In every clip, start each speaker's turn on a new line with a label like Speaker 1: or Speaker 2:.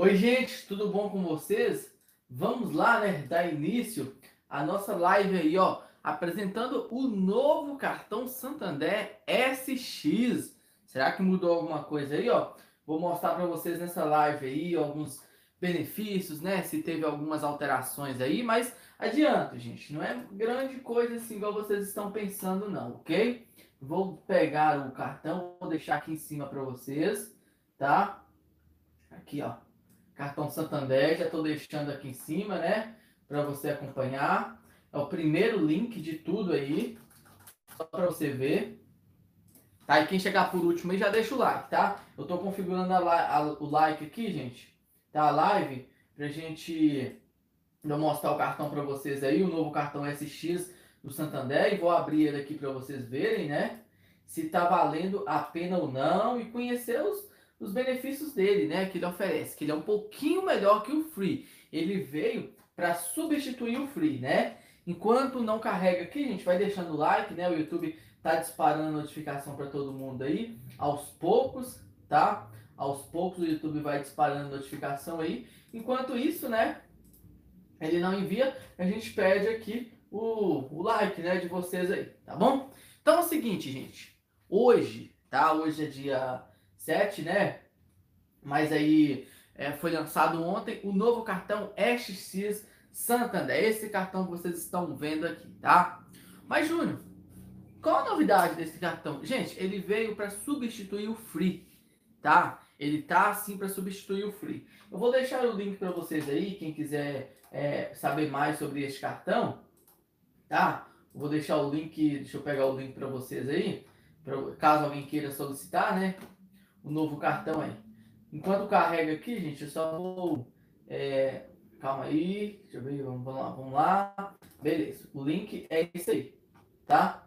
Speaker 1: Oi, gente, tudo bom com vocês? Vamos lá, né, dar início à nossa live aí, ó, apresentando o novo cartão Santander SX. Será que mudou alguma coisa aí, ó? Vou mostrar para vocês nessa live aí alguns benefícios, né, se teve algumas alterações aí, mas adianta, gente, não é grande coisa assim igual vocês estão pensando não, ok? Vou pegar o cartão, vou deixar aqui em cima para vocês, tá? Aqui, ó cartão Santander, já estou deixando aqui em cima, né? Para você acompanhar. É o primeiro link de tudo aí, só para você ver. Tá, e quem chegar por último aí já deixa o like, tá? Eu estou configurando a, a, o like aqui, gente, tá? A live, pra gente eu mostrar o cartão para vocês aí, o novo cartão SX do Santander, e vou abrir ele aqui para vocês verem, né? Se tá valendo a pena ou não e conhecer os, os benefícios dele, né, que ele oferece, que ele é um pouquinho melhor que o Free. Ele veio para substituir o Free, né? Enquanto não carrega aqui, a gente vai deixando o like, né? O YouTube tá disparando notificação para todo mundo aí, aos poucos, tá? Aos poucos o YouTube vai disparando notificação aí. Enquanto isso, né, ele não envia, a gente pede aqui o, o like, né, de vocês aí, tá bom? Então é o seguinte, gente. Hoje, tá? Hoje é dia 7, né? Mas aí é, foi lançado ontem o novo cartão SX Santander. Esse cartão que vocês estão vendo aqui, tá? Mas, Júnior, qual a novidade desse cartão? Gente, ele veio para substituir o Free, tá? Ele tá assim para substituir o Free. Eu vou deixar o link para vocês aí, quem quiser é, saber mais sobre esse cartão, tá? vou deixar o link, deixa eu pegar o link para vocês aí, pra, caso alguém queira solicitar, né? O novo cartão aí. Enquanto carrega aqui, gente, eu só vou. É, calma aí, deixa eu ver, vamos, vamos lá, vamos lá. Beleza, o link é esse aí, tá?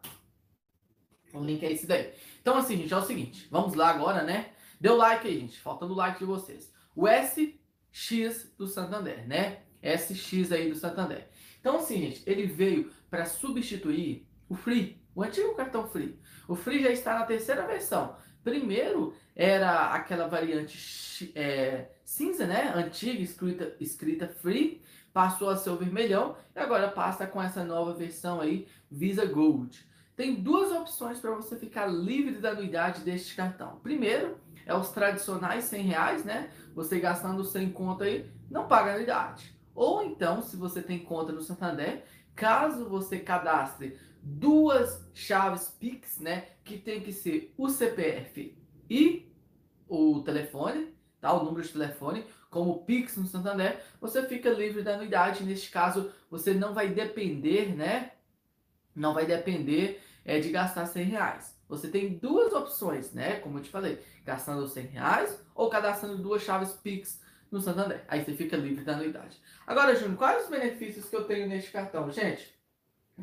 Speaker 1: O link é esse daí. Então, assim, gente, é o seguinte, vamos lá agora, né? Deu like aí, gente, faltando like de vocês. O SX do Santander, né? SX aí do Santander. Então, assim, gente, ele veio para substituir o Free, o antigo cartão Free. O Free já está na terceira versão. Primeiro era aquela variante é, cinza, né? Antiga, escrita, escrita free, passou a ser o vermelhão e agora passa com essa nova versão aí, Visa Gold. Tem duas opções para você ficar livre da anuidade deste cartão. Primeiro é os tradicionais 100 reais, né? Você gastando 100 conta aí, não paga anuidade. Ou então, se você tem conta no Santander, caso você cadastre duas chaves Pix, né? Que tem que ser o CPF e o telefone, tá? O número de telefone, como Pix no Santander, você fica livre da anuidade. Neste caso, você não vai depender, né? Não vai depender é, de gastar 100 reais. Você tem duas opções, né? Como eu te falei, gastando 100 reais ou cadastrando duas chaves Pix no Santander. Aí você fica livre da anuidade. Agora, Júnior, quais os benefícios que eu tenho neste cartão? Gente,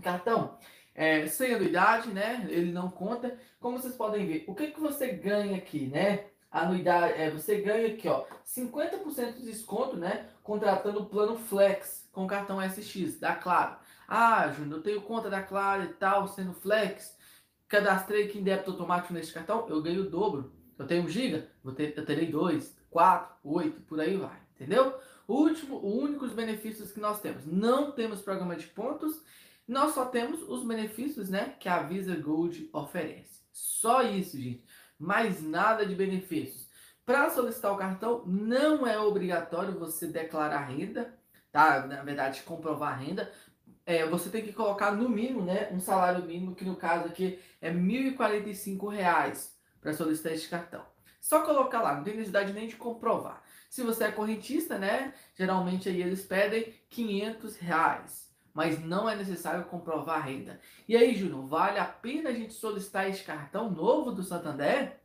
Speaker 1: cartão é, sem anuidade, né? Ele não conta. Como vocês podem ver, o que, que você ganha aqui, né? Anuidade, é, você ganha aqui, ó, 50% de desconto, né? Contratando o plano Flex com cartão SX, da Claro. Ah, Júnior, eu tenho conta da Claro e tal, sendo Flex. Cadastrei aqui em débito automático nesse cartão, eu ganho o dobro. Eu tenho 1 GB, eu terei 2, 4, 8, por aí vai, entendeu? O último, o único dos benefícios que nós temos, não temos programa de pontos nós só temos os benefícios né, que a Visa Gold oferece. Só isso, gente. Mais nada de benefícios. Para solicitar o cartão, não é obrigatório você declarar renda, tá? Na verdade, comprovar renda. É, você tem que colocar no mínimo, né, um salário mínimo, que no caso aqui é R$ 1.045 para solicitar este cartão. Só colocar lá, não tem necessidade nem de comprovar. Se você é correntista, né, geralmente aí eles pedem 500 reais mas não é necessário comprovar a renda. E aí, Júnior, vale a pena a gente solicitar esse cartão novo do Santander?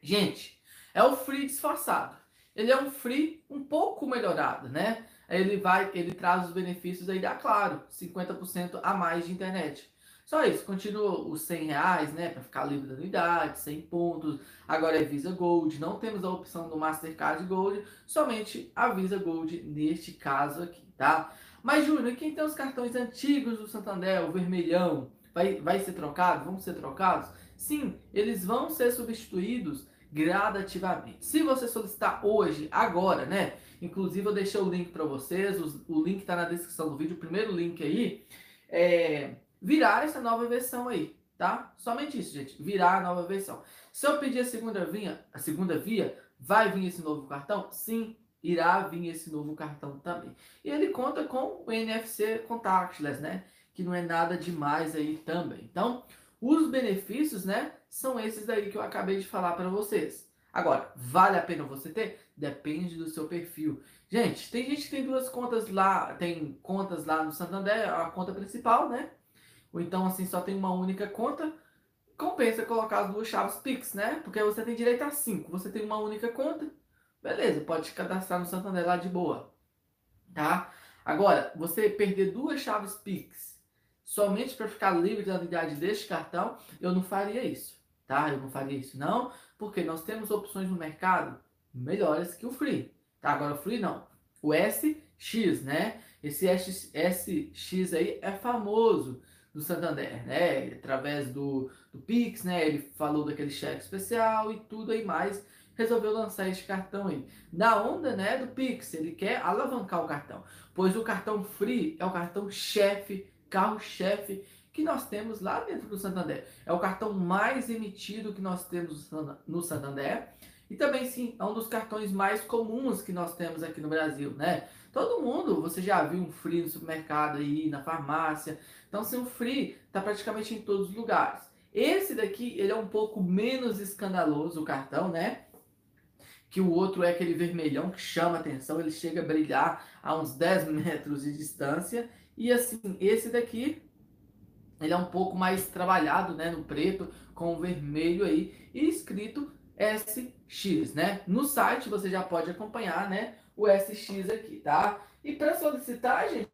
Speaker 1: Gente, é o free disfarçado. Ele é um free um pouco melhorado, né? Ele vai, ele traz os benefícios aí da Claro, 50% a mais de internet. Só isso, continua os 100 reais, né, para ficar livre da anuidade, 100 pontos. Agora é Visa Gold, não temos a opção do Mastercard Gold, somente a Visa Gold neste caso aqui, tá? Mas, Júnior, quem tem os cartões antigos do Santander, o vermelhão, vai, vai ser trocado? Vão ser trocados? Sim, eles vão ser substituídos gradativamente. Se você solicitar hoje, agora, né? Inclusive eu deixei o link para vocês, o, link está na descrição do vídeo, o primeiro link aí, é, virar essa nova versão aí, tá? Somente isso, gente, virar a nova versão. Se eu pedir a segunda via, a segunda via, vai vir esse novo cartão? Sim, irá vir esse novo cartão também. E ele conta com o NFC contactless, né? Que não é nada demais aí também. Então, os benefícios, né, são esses aí que eu acabei de falar para vocês. Agora, vale a pena você ter? Depende do seu perfil. Gente, tem gente que tem duas contas lá, tem contas lá no Santander, a conta principal, né? Ou então, assim, só tem uma única conta. Compensa colocar as duas chaves Pix, né? Porque você tem direito a cinco. Você tem uma única conta, beleza, pode cadastrar no Santander lá de boa. Tá? Agora, você perder duas chaves Pix somente para ficar livre da unidade deste cartão, eu não faria isso. Tá? Eu não faria isso, não porque nós temos opções no mercado melhores que o Free. Tá? Agora o Free não. O SX, né? Esse SX aí é famoso do Santander, né? Através do, do Pix, né? Ele falou daquele cheque especial e tudo aí mais. Resolveu lançar esse cartão aí. Na onda, né, do Pix, ele quer alavancar o cartão. Pois o cartão Free é o cartão chefe, carro-chefe que nós temos lá dentro do Santander. É o cartão mais emitido que nós temos no Santander. E também, sim, é um dos cartões mais comuns que nós temos aqui no Brasil, né? Todo mundo, você já viu um Free no supermercado aí, na farmácia. Então, sim, o Free está praticamente em todos os lugares. Esse daqui, ele é um pouco menos escandaloso, o cartão, né? Que o outro é aquele vermelhão que chama atenção, ele chega a brilhar a uns 10 metros de distância. E assim, esse daqui ele é um pouco mais trabalhado, né, no preto com o vermelho aí e escrito SX, né? No site você já pode acompanhar, né, o SX aqui, tá? E para solicitar, gente,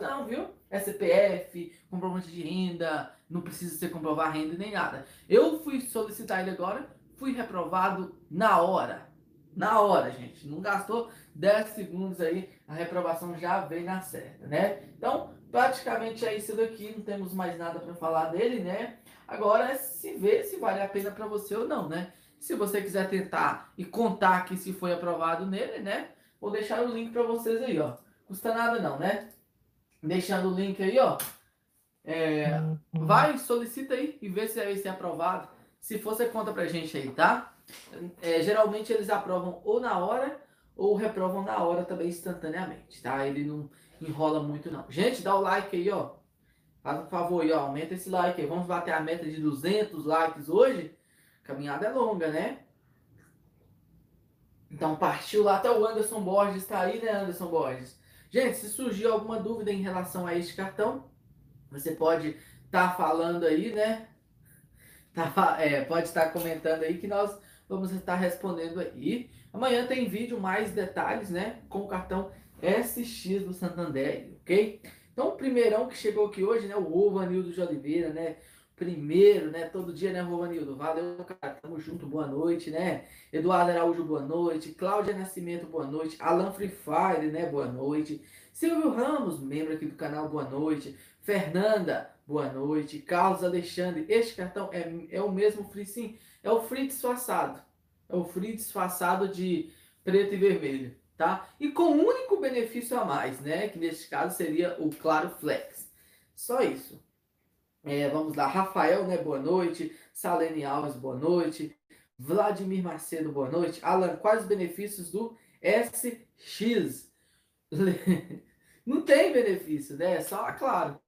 Speaker 1: não, viu? SPF, comprovante de renda, não precisa ser comprovar renda nem nada. Eu fui solicitar ele agora, fui reprovado na hora. Na hora, gente. Não gastou 10 segundos aí, a reprovação já veio na certa, né? Então, praticamente é isso daqui, não temos mais nada para falar dele, né? Agora é se ver se vale a pena para você ou não, né? Se você quiser tentar e contar que se foi aprovado nele, né? Vou deixar o link para vocês aí, ó. Custa nada não, né? Deixando o link aí, ó. É, vai, solicita aí e vê se vai ser aprovado. Se você conta pra gente aí, tá? É, geralmente eles aprovam ou na hora ou reprovam na hora também instantaneamente, tá? Ele não enrola muito não. Gente, dá o like aí, ó. Faz um favor aí, ó. Aumenta esse like aí. Vamos bater a meta de 200 likes hoje. caminhada é longa, né? Então partiu lá até o Anderson Borges. Tá aí, né, Anderson Borges? Gente, se surgir alguma dúvida em relação a este cartão, você pode estar tá falando aí, né? Tá, é, pode estar comentando aí que nós vamos estar respondendo aí. Amanhã tem vídeo mais detalhes, né? Com o cartão SX do Santander, ok? Então, o primeirão que chegou aqui hoje, né? O Rovanildo de Oliveira, né? Primeiro, né? Todo dia, né, Rovanildo? Valeu, cara. Tamo junto, boa noite, né? Eduardo Araújo, boa noite. Cláudia Nascimento, boa noite. Alan Free Fire, né? Boa noite. Silvio Ramos, membro aqui do canal, boa noite. Fernanda, boa noite. Carlos Alexandre, este cartão é, é o mesmo Free, sim. É o Free disfarçado. É o Free disfarçado de preto e vermelho tá? E com um único benefício a mais, né? Que neste caso seria o Claro Flex. Só isso. É, vamos lá, Rafael, né? Boa noite. Salene Alves, boa noite. Vladimir Macedo, boa noite. Alan, quais os benefícios do SX? Não tem benefício, né? É só, claro.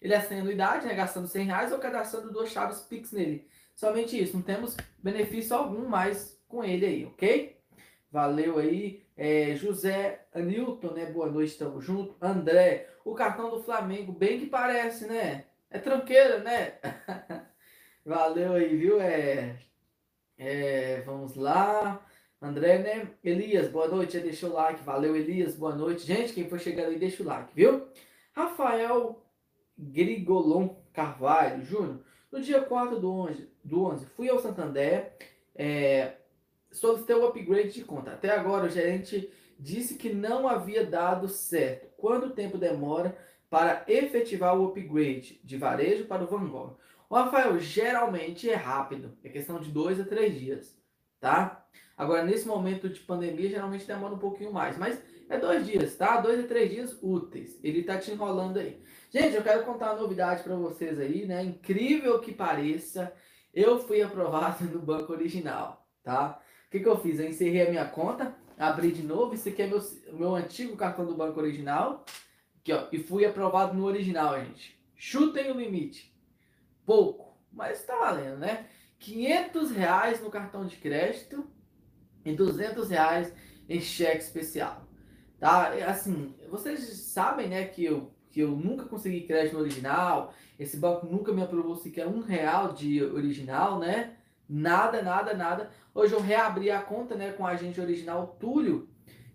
Speaker 1: Ele é sem anuidade, né? Gastando 100 reais ou cadastrando duas chaves Pix nele. Somente isso. Não temos benefício algum mais com ele aí, ok? Valeu aí. É, José Anilton, né? Boa noite, estamos junto. André, o cartão do Flamengo, bem que parece, né? É tranqueira, né? Valeu aí, viu? É, é, vamos lá. André, né? Elias, boa noite, deixa o like. Valeu, Elias, boa noite. Gente, quem for chegando aí, deixa o like, viu? Rafael Grigolon Carvalho Júnior, no dia 4 do 11, do 11 fui ao Santander, é, solicitei o upgrade de conta. Até agora o gerente disse que não havia dado certo. Quanto tempo demora para efetivar o upgrade de varejo para o Van Gogh? O Rafael, geralmente é rápido, é questão de dois a três dias, tá? Agora, nesse momento de pandemia, geralmente demora um pouquinho mais, mas é dois dias, tá? Dois a três dias úteis. Ele tá te enrolando aí. Gente, eu quero contar uma novidade para vocês aí, né? Incrível que pareça, eu fui aprovado no banco original, tá? O que, que eu fiz? Eu encerrei a minha conta, abri de novo. Esse aqui é meu, meu antigo cartão do banco original. Aqui, ó. E fui aprovado no original, gente. Chutem o limite. Pouco, mas tá valendo, né? 500 reais no cartão de crédito e 200 reais em cheque especial. Tá? Assim, vocês sabem, né, que eu, que eu nunca consegui crédito no original, esse banco nunca me aprovou sequer um real de original, né? Nada, nada, nada. Hoje eu reabri a conta, né, com o agente original Túlio.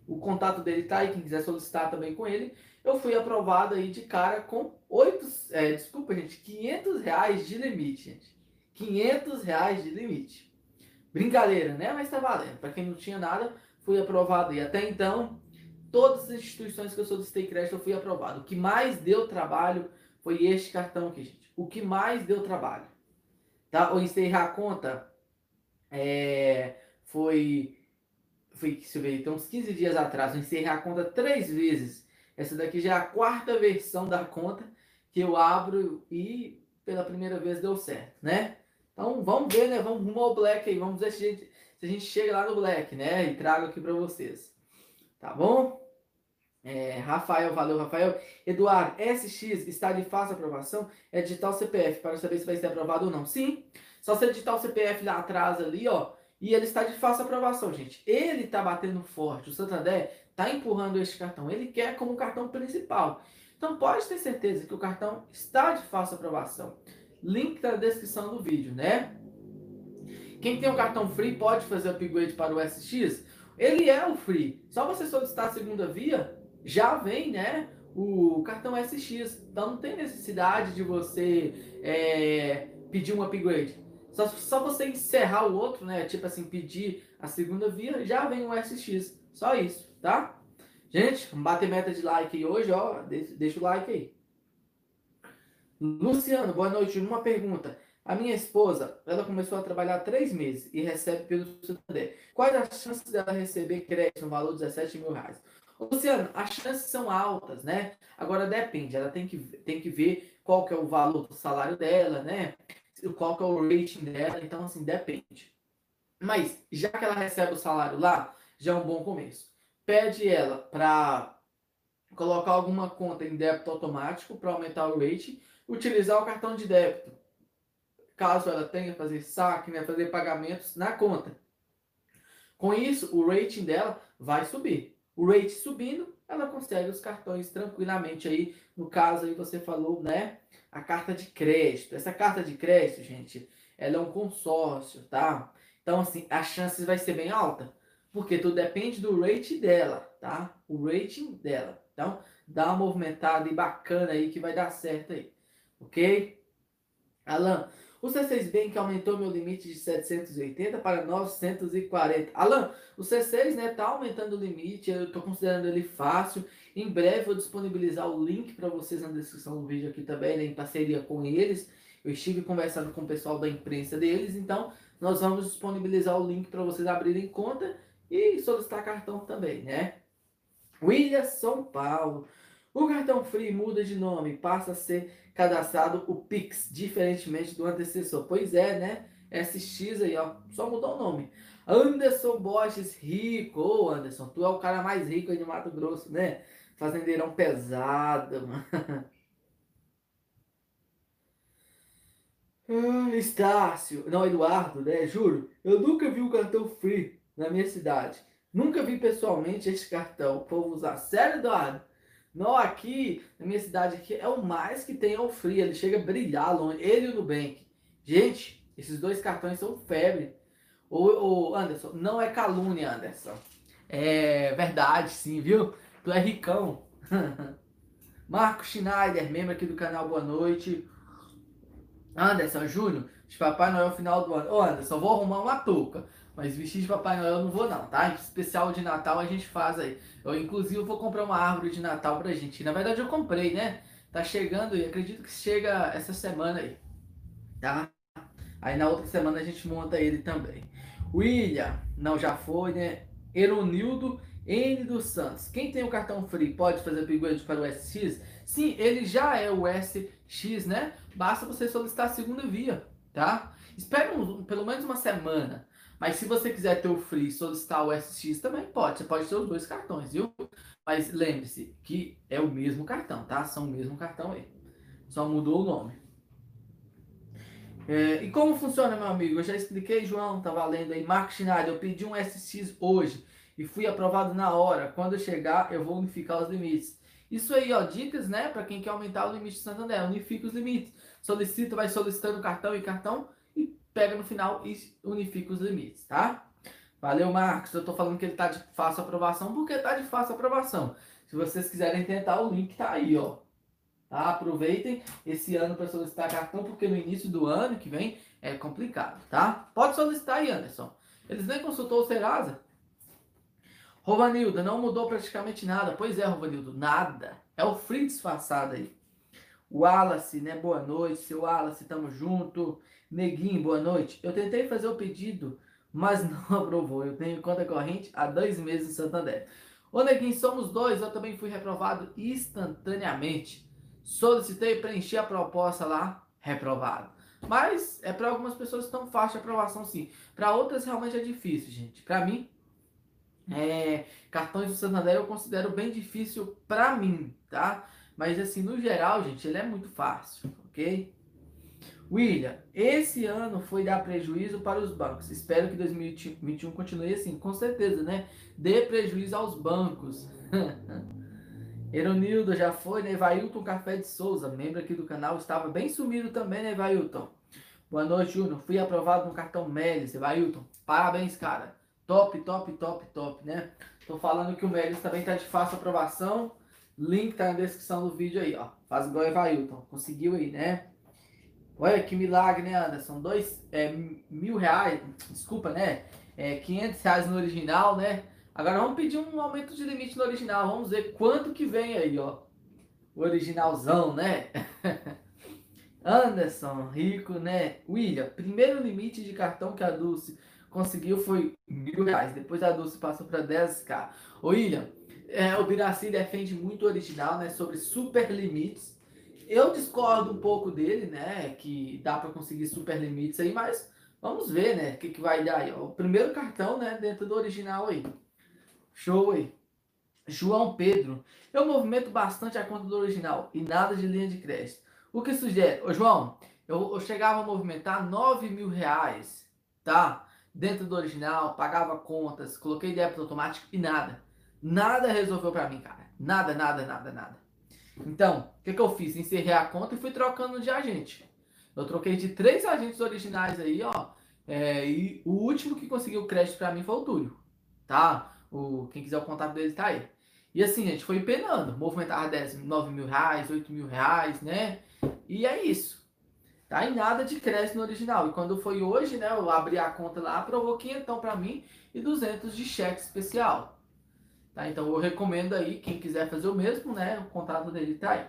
Speaker 1: O contato dele tá aí, quem quiser solicitar também com ele. Eu fui aprovado aí de cara com oito, é, desculpa, gente, 500 reais de limite, gente. 500 reais de limite. Brincadeira, né? Mas tá valendo. Para quem não tinha nada, fui aprovado aí. Até então, todas as instituições que eu solicitei crédito eu fui aprovado. O que mais deu trabalho foi este cartão aqui, gente. O que mais deu trabalho. Tá? O encerrar a conta é, foi, foi, deixa eu ver, então, uns 15 dias atrás. Eu encerrei a conta três vezes. Essa daqui já é a quarta versão da conta que eu abro e pela primeira vez deu certo, né? Então vamos ver, né? Vamos rumo ao Black aí. Vamos ver se a gente, se a gente chega lá no Black, né? E trago aqui para vocês. Tá bom? É, Rafael, valeu, Rafael. Eduardo, SX está de fácil aprovação? É digitar o CPF para saber se vai ser aprovado ou não. Sim, só você digitar o CPF lá atrás ali, ó. E ele está de fácil aprovação, gente. Ele está batendo forte. O Santander está empurrando este cartão. Ele quer como cartão principal. Então pode ter certeza que o cartão está de fácil aprovação. Link tá na descrição do vídeo, né? Quem tem o cartão free pode fazer upgrade para o SX. Ele é o free. Só você solicitar a segunda via, já vem, né? O cartão SX. Então não tem necessidade de você é, pedir um upgrade. Só, só você encerrar o outro, né? Tipo assim, pedir a segunda via, já vem o SX. Só isso, tá? Gente, vamos bater meta de like hoje, ó. Deixa, deixa o like aí. Luciano, boa noite. Uma pergunta. A minha esposa, ela começou a trabalhar três meses e recebe pelo Santander. Quais as chances dela receber crédito no valor de 17 mil reais? Luciano, as chances são altas, né? Agora depende, ela tem que, tem que ver qual que é o valor do salário dela, né? Qual que é o rating dela, então assim, depende. Mas, já que ela recebe o salário lá, já é um bom começo. Pede ela para colocar alguma conta em débito automático para aumentar o rating, utilizar o cartão de débito. Caso ela tenha que fazer saque, né, fazer pagamentos na conta. Com isso, o rating dela vai subir o rate subindo, ela consegue os cartões tranquilamente aí. No caso aí você falou, né? A carta de crédito. Essa carta de crédito, gente, ela é um consórcio, tá? Então, assim, a chance vai ser bem alta. Porque tudo depende do rate dela, tá? O rating dela. Então, dá uma movimentada e bacana aí que vai dar certo aí. Ok? Alan, o C6 Bank aumentou meu limite de 780 para 940. Alan, o C6 né, tá aumentando o limite, eu estou considerando ele fácil. Em breve vou disponibilizar o link para vocês na descrição do vídeo aqui também, né, em parceria com eles. Eu estive conversando com o pessoal da imprensa deles, então nós vamos disponibilizar o link para vocês abrirem conta e solicitar cartão também, né? William São Paulo. O cartão Free muda de nome, passa a ser cadastrado o Pix, diferentemente do antecessor. Pois é, né? SX aí, ó, só mudou o nome. Anderson Borges Rico. Ô, Anderson, tu é o cara mais rico aí de Mato Grosso, né? Fazendeirão pesado, mano. Ah, Estácio, não, Eduardo, né? Juro, eu nunca vi um cartão free na minha cidade. Nunca vi pessoalmente este cartão. O povo usar. Sério, Eduardo? Não, aqui, na minha cidade aqui, é o mais que tem é Free. Ele chega a brilhar longe. Ele e o Nubank. Gente, esses dois cartões são febre. O, o Anderson, não é calúnia, Anderson. É verdade, sim, viu? Tu é ricão. Marco Schneider, membro aqui do canal Boa Noite. Anderson Júnior, de Papai Noel final do ano. Ô Anderson, vou arrumar uma touca. Mas vestir de Papai Noel eu não vou não, tá? Especial de Natal a gente faz aí. Eu inclusive vou comprar uma árvore de Natal pra gente. Na verdade eu comprei, né? Tá chegando e acredito que chega essa semana aí. Tá? Aí na outra semana a gente monta ele também. William, não, já foi, né? Eronildo N dos Santos. Quem tem o cartão free pode fazer upgrade para o SX? Sim, ele já é o SX, né? Basta você solicitar a segunda via, tá? Espera um, pelo menos uma semana. Mas se você quiser ter o free e solicitar o SX também pode. Você pode ter os dois cartões, viu? Mas lembre-se que é o mesmo cartão, tá? São o mesmo cartão aí. Só mudou o nome. É, e como funciona, meu amigo? Eu já expliquei, João, tá valendo aí. Marco Schneider, eu pedi um SX hoje e fui aprovado na hora. Quando eu chegar, eu vou unificar os limites. Isso aí, ó, dicas, né, para quem quer aumentar o limite de Santander. Unifica os limites. Solicita, vai solicitando cartão e cartão pega no final e unifica os limites, tá? Valeu, Marcos. Eu tô falando que ele tá de fácil aprovação porque tá de fácil aprovação. Se vocês quiserem tentar, o link tá aí, ó. Tá? Aproveitem esse ano para solicitar cartão, porque no início do ano que vem é complicado, tá? Pode solicitar aí, Anderson. Eles nem consultou o Serasa. Rovanilda, não mudou praticamente nada. Pois é, Rovanildo, nada. É o free disfarçado aí. Wallace, né? Boa noite. Seu Wallace, tamo junto. Neguinho, boa noite. Eu tentei fazer o pedido, mas não aprovou. Eu tenho conta corrente há dois meses em Santander. Ô Neguinho, somos dois. Eu também fui reprovado instantaneamente. Solicitei preencher a proposta lá, reprovado. Mas é para algumas pessoas tão fácil a aprovação sim. Para outras realmente é difícil, gente. Para mim é, cartões do Santander eu considero bem difícil para mim, tá? Mas assim, no geral, gente, ele é muito fácil, ok? William, esse ano foi dar prejuízo para os bancos. Espero que 2021 continue assim, com certeza, né? Dê prejuízo aos bancos. Eronildo já foi, né? Evailton Café de Souza, membro aqui do canal, estava bem sumido também, né, Evailton? Boa noite, Júnior. Fui aprovado no cartão Melis, Evailton. Parabéns, cara. Top, top, top, top, né? Tô falando que o Melis também tá de fácil aprovação. Link tá na descrição do vídeo aí, ó. Faz igual Evailton. Conseguiu aí, né? Olha que milagre, né, Anderson? Dois, é, mil reais, desculpa, né? É, 500 reais no original, né? Agora vamos pedir um aumento de limite no original. Vamos ver quanto que vem aí, ó. O originalzão, né? Anderson, rico, né? William, primeiro limite de cartão que a Dulce conseguiu foi mil reais. Depois a Dulce passou para 10k. Ô William, é, o Biraci defende muito original, né? Sobre super limites. Eu discordo um pouco dele, né? Que dá para conseguir super limites aí, mas vamos ver, né? O que, que vai dar aí. O primeiro cartão, né? Dentro do original aí. Show aí. João Pedro. Eu movimento bastante a conta do original e nada de linha de crédito. O que sugere? Ô João, eu, eu chegava a movimentar 9 mil reais, tá? dentro do original, pagava contas, coloquei débito automático e nada. Nada resolveu para mim, cara. Nada, nada, nada, nada. Então, o que, que eu fiz? Encerrei a conta e fui trocando de agente. Eu troquei de três agentes originais aí, ó. É, e o último que conseguiu crédito para mim foi o Túlio. Tá? O, quem quiser o contato dele tá aí. E assim, gente, foi penando. Movimentava 10, 9 mil reais, 8 mil reais, né? E é isso. Tá? E nada de crédito no original. E quando foi hoje, né, eu abri a conta lá, aprovou então para mim e 200 de cheque especial. Tá? Então eu recomendo aí, quem quiser fazer o mesmo, né, o contrato dele tá aí.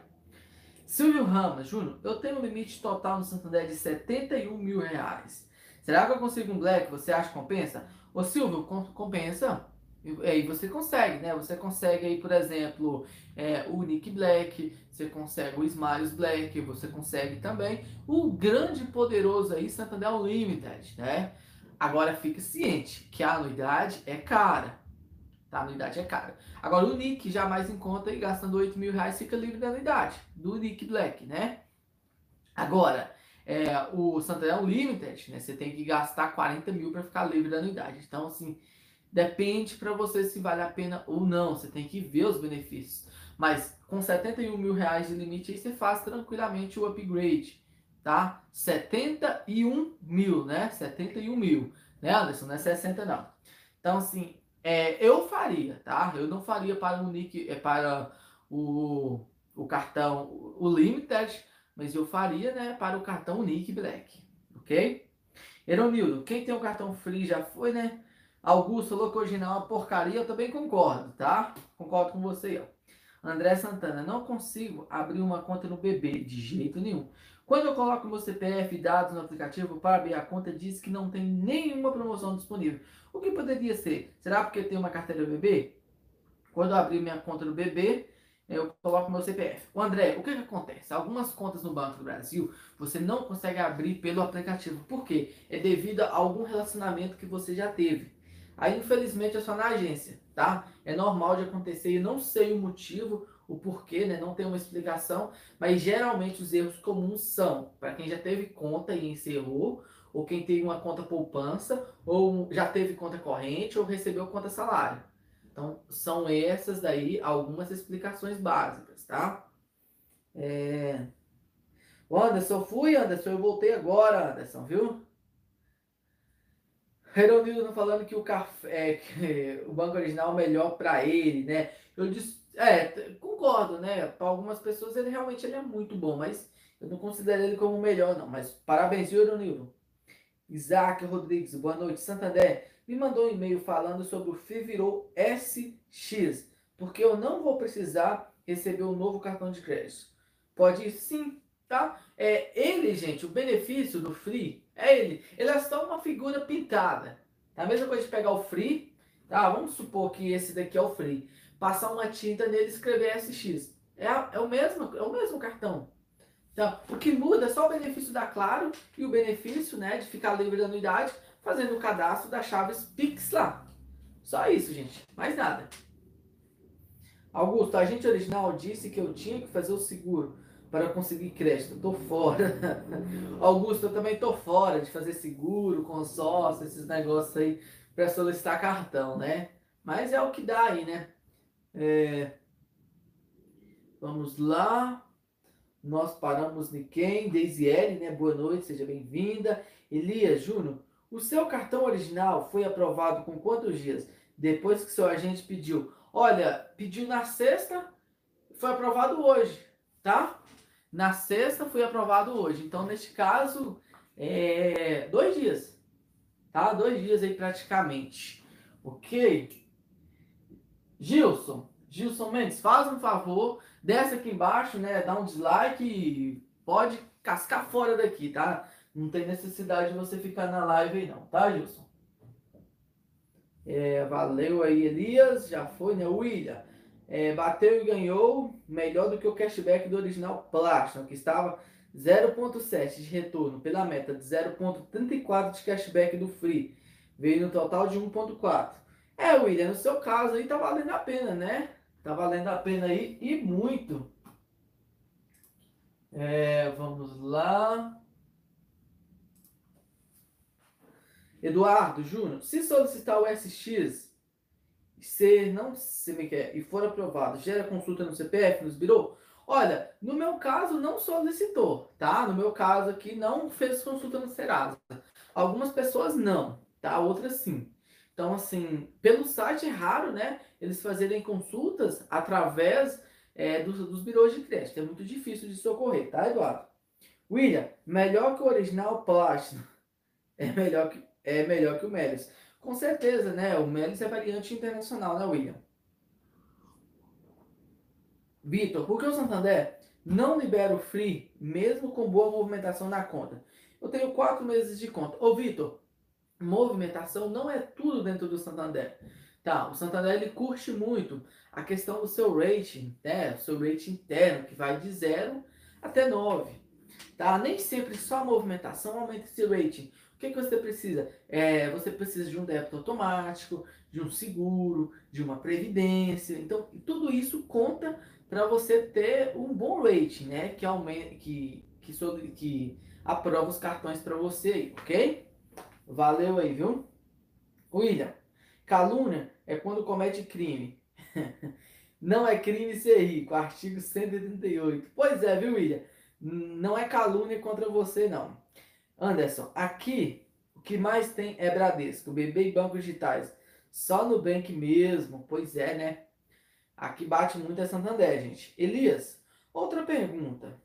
Speaker 1: Silvio Ramos, Júnior, eu tenho um limite total no Santander de 71 mil reais. Será que eu consigo um black? Você acha que compensa? Ô Silvio, compensa. E aí você consegue, né? Você consegue aí, por exemplo, é, o Nick Black, você consegue o Smiles Black, você consegue também o grande poderoso aí Santander Unlimited, né? Agora fique ciente que a anuidade é cara, tá? A anuidade é cara. Agora o Nick já mais em conta e gastando 8 mil reais fica livre da anuidade, do Nick Black, né? Agora, é, o Santander Unlimited, né? Você tem que gastar 40 mil para ficar livre da anuidade. Então, assim, Depende para você se vale a pena ou não. Você tem que ver os benefícios. Mas com 71 mil reais de limite aí você faz tranquilamente o upgrade, tá? 71 mil, né? 71 mil, né, Anderson? Não é 60 não. Então, assim, é, eu faria, tá? Eu não faria para o Nick, é, para o, o cartão, o Limited, mas eu faria, né, para o cartão Nick Black, ok? Eronildo, quem tem o cartão free já foi, né? Augusto falou que original é uma porcaria, eu também concordo, tá? Concordo com você, ó. André Santana, não consigo abrir uma conta no BB, de jeito nenhum. Quando eu coloco meu CPF e dados no aplicativo para abrir a conta, diz que não tem nenhuma promoção disponível. O que poderia ser? Será porque tem uma carteira BB? Quando eu abrir minha conta no BB, eu coloco meu CPF. O André, o que, que acontece? Algumas contas no Banco do Brasil você não consegue abrir pelo aplicativo. Por quê? É devido a algum relacionamento que você já teve. Aí, infelizmente, é só na agência, tá? É normal de acontecer, eu não sei o motivo, o porquê, né? Não tem uma explicação, mas geralmente os erros comuns são para quem já teve conta e encerrou, ou quem tem uma conta poupança, ou já teve conta corrente, ou recebeu conta salário. Então, são essas daí algumas explicações básicas, tá? É... O Anderson, fui, Anderson, eu voltei agora, Anderson, viu? Heronildo falando que o café, que o banco original é melhor para ele, né? Eu disse, é, concordo, né? Para algumas pessoas ele realmente ele é muito bom, mas eu não considero ele como o melhor, não. Mas parabéns, viu, Heronildo? Isaac Rodrigues, boa noite. Santander, me mandou um e-mail falando sobre o Fivirou SX, porque eu não vou precisar receber um novo cartão de crédito. Pode ir sim, tá? É ele, gente, o benefício do Free é ele. Ele é só uma figura pintada. É a mesma coisa de pegar o Free, tá? Vamos supor que esse daqui é o Free. Passar uma tinta nele e escrever SX. É, é, o mesmo, é o mesmo cartão. Então, o que muda é só o benefício da Claro e o benefício né, de ficar livre da anuidade fazendo o cadastro das chaves Pix lá. Só isso, gente. Mais nada. Augusto, a agente original disse que eu tinha que fazer o seguro para conseguir crédito. Tô fora. Augusto, eu também tô fora de fazer seguro, consórcio, esses negócios aí para solicitar cartão, né? Mas é o que dá aí, né? É... Vamos lá. Nós paramos em quem? Deisiele, né? Boa noite, seja bem-vinda. Elias Júnior, o seu cartão original foi aprovado com quantos dias? Depois que seu agente pediu. Olha, pediu na sexta, foi aprovado hoje, tá? Na sexta foi aprovado hoje. Então, neste caso, é dois dias. Tá? Dois dias aí praticamente. Ok? Gilson. Gilson Mendes, faz um favor, desce aqui embaixo, né? Dá um dislike e pode cascar fora daqui, tá? Não tem necessidade de você ficar na live aí não, tá, Gilson? É, valeu aí, Elias. Já foi, né? William. É, bateu e ganhou melhor do que o cashback do original Platinum, que estava 0,7 de retorno pela meta de 0,34 de cashback do Free. Veio no total de 1,4. É, William, no seu caso aí tá valendo a pena, né? Tá valendo a pena aí e muito. É, vamos lá. Eduardo Júnior, se solicitar o SX ser não se me quer e for aprovado, gera consulta no CPF, nos birô? Olha, no meu caso não solicitou, tá? No meu caso aqui não fez consulta no Serasa. Algumas pessoas não, tá? Outras sim. Então, assim, pelo site é raro, né? Eles fazerem consultas através é, dos, dos birôs de crédito. É muito difícil de socorrer, tá, Eduardo? William, melhor que o original Platinum. É melhor que, é melhor que o Melis. Com certeza, né? O Melis é variante internacional, né, William? Vitor, por que o Santander não libera o free mesmo com boa movimentação na conta? Eu tenho quatro meses de conta. Ô, Vitor, movimentação não é tudo dentro do Santander. Tá, o Santander ele curte muito a questão do seu rating, né? O seu rating interno, que vai de 0 até 9. Tá? Nem sempre só a movimentação aumenta esse rating que, que você precisa? É, você precisa de um débito automático, de um seguro, de uma previdência. Então, tudo isso conta para você ter um bom rating, né? Que, aumenta, que, que, que aprova os cartões para você, ok? Valeu aí, viu? William, calúnia é quando comete crime. Não é crime ser rico, artigo 138. Pois é, viu, William? Não é calúnia contra você, não. Anderson, aqui o que mais tem é Bradesco, BB e bancos digitais. Só no Bank mesmo, pois é, né? Aqui bate muito a Santander, gente. Elias, outra pergunta.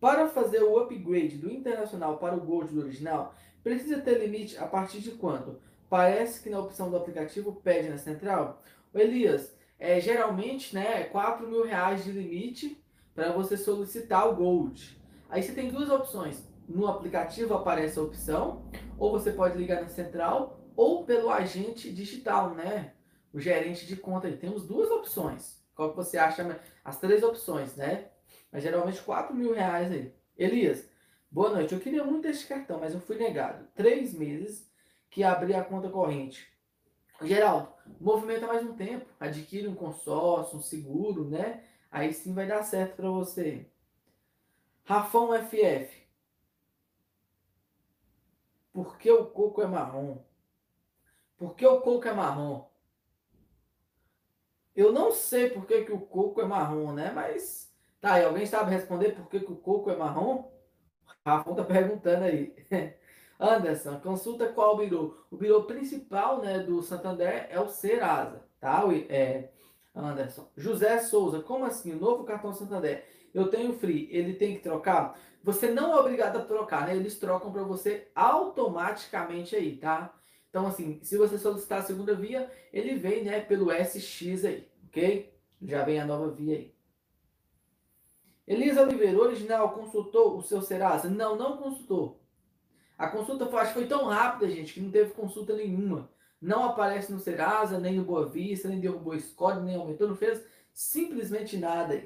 Speaker 1: Para fazer o upgrade do Internacional para o Gold do original, precisa ter limite a partir de quanto? Parece que na opção do aplicativo pede na central. O Elias, é, geralmente, né, 4 mil reais de limite para você solicitar o Gold. Aí você tem duas opções. No aplicativo aparece a opção, ou você pode ligar na central, ou pelo agente digital, né? O gerente de conta. Aí temos duas opções. Qual que você acha? As três opções, né? Mas geralmente 4 mil reais aí. Elias, boa noite. Eu queria muito esse cartão, mas eu fui negado. Três meses que abri a conta corrente. Geraldo, movimenta mais um tempo. Adquire um consórcio, um seguro, né? Aí sim vai dar certo para você. Rafão FF. Por que o coco é marrom? Por que o coco é marrom? Eu não sei por que, que o coco é marrom, né? Mas tá aí, alguém sabe responder por que, que o coco é marrom? Rafão tá perguntando aí. Anderson, consulta qual o birô. O birô principal né, do Santander é o Serasa, tá? É, Anderson. José Souza, como assim? O novo cartão Santander. Eu tenho free, ele tem que trocar? Você não é obrigado a trocar, né? Eles trocam para você automaticamente aí, tá? Então, assim, se você solicitar a segunda via, ele vem, né, pelo SX aí, ok? Já vem a nova via aí. Elisa Oliveira, original, consultou o seu Serasa? Não, não consultou. A consulta foi, foi tão rápida, gente, que não teve consulta nenhuma. Não aparece no Serasa, nem no Boa Vista, nem derrubou score, nem aumentou, não fez simplesmente nada.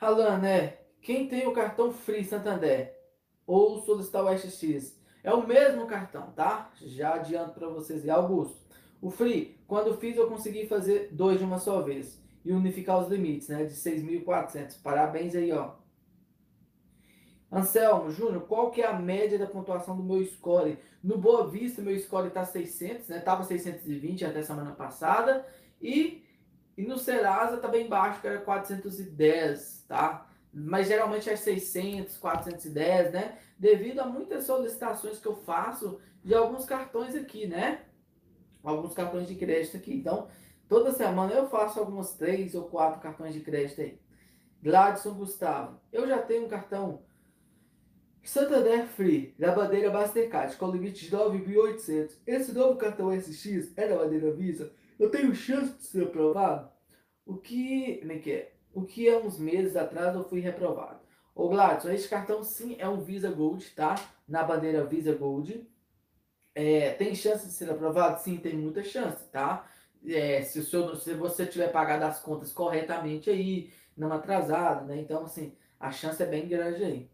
Speaker 1: Alan, né? Quem tem o cartão Free Santander ou solicitar o SX, é o mesmo cartão, tá? Já adianto para vocês. E Augusto, o Free, quando fiz eu consegui fazer dois de uma só vez e unificar os limites, né? De 6.400. Parabéns aí, ó. Anselmo, Júnior, qual que é a média da pontuação do meu score? No Boa Vista, meu score está 600, né? Tava 620 até semana passada. E, e no Serasa tá bem baixo, que era 410, tá? Mas geralmente é 600, 410, né? Devido a muitas solicitações que eu faço de alguns cartões aqui, né? Alguns cartões de crédito aqui. Então, toda semana eu faço alguns três ou quatro cartões de crédito aí. Gladson Gustavo, eu já tenho um cartão Santander Free, da bandeira Mastercard, com limite de 9.800. Esse novo cartão SX é da bandeira Visa. Eu tenho chance de ser aprovado? O que, como é que é? O que há uns meses atrás eu fui reprovado. Ô Gladson, esse cartão sim é um Visa Gold, tá? Na bandeira Visa Gold. É, tem chance de ser aprovado? Sim, tem muita chance, tá? É, se, o seu, se você tiver pagado as contas corretamente aí, não atrasado, né? Então, assim, a chance é bem grande aí.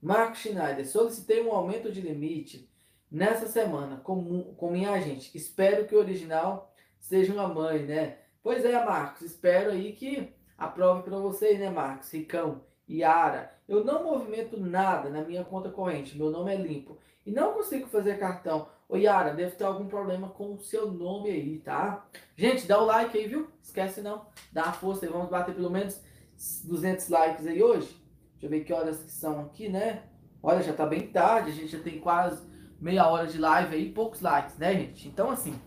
Speaker 1: Marco Schneider, solicitei um aumento de limite nessa semana com, com minha agente. Espero que o original seja uma mãe, né? Pois é, Marcos, espero aí que aprove para vocês, né, Marcos? Ricão, Yara. Eu não movimento nada na minha conta corrente, meu nome é limpo. E não consigo fazer cartão. Ô Yara, deve ter algum problema com o seu nome aí, tá? Gente, dá o like aí, viu? Esquece não, dá uma força aí, vamos bater pelo menos 200 likes aí hoje. Deixa eu ver que horas que são aqui, né? Olha, já tá bem tarde, a gente já tem quase meia hora de live aí, poucos likes, né, gente? Então, assim,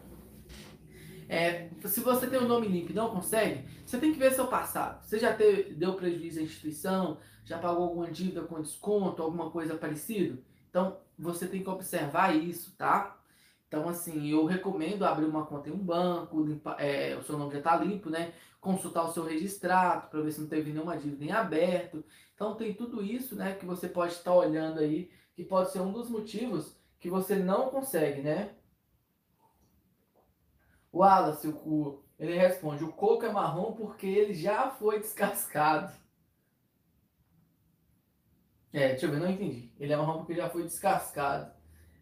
Speaker 1: é, se você tem um nome limpo e não consegue, você tem que ver seu passado. Você já teve, deu prejuízo à instituição, já pagou alguma dívida com desconto, alguma coisa parecida? Então, você tem que observar isso, tá? Então, assim, eu recomendo abrir uma conta em um banco, limpa, é, o seu nome já está limpo, né? Consultar o seu registrado para ver se não teve nenhuma dívida em aberto. Então tem tudo isso, né, que você pode estar olhando aí, que pode ser um dos motivos que você não consegue, né? O Wallace, o, ele responde, o coco é marrom porque ele já foi descascado. É, deixa eu ver, não entendi. Ele é marrom porque já foi descascado.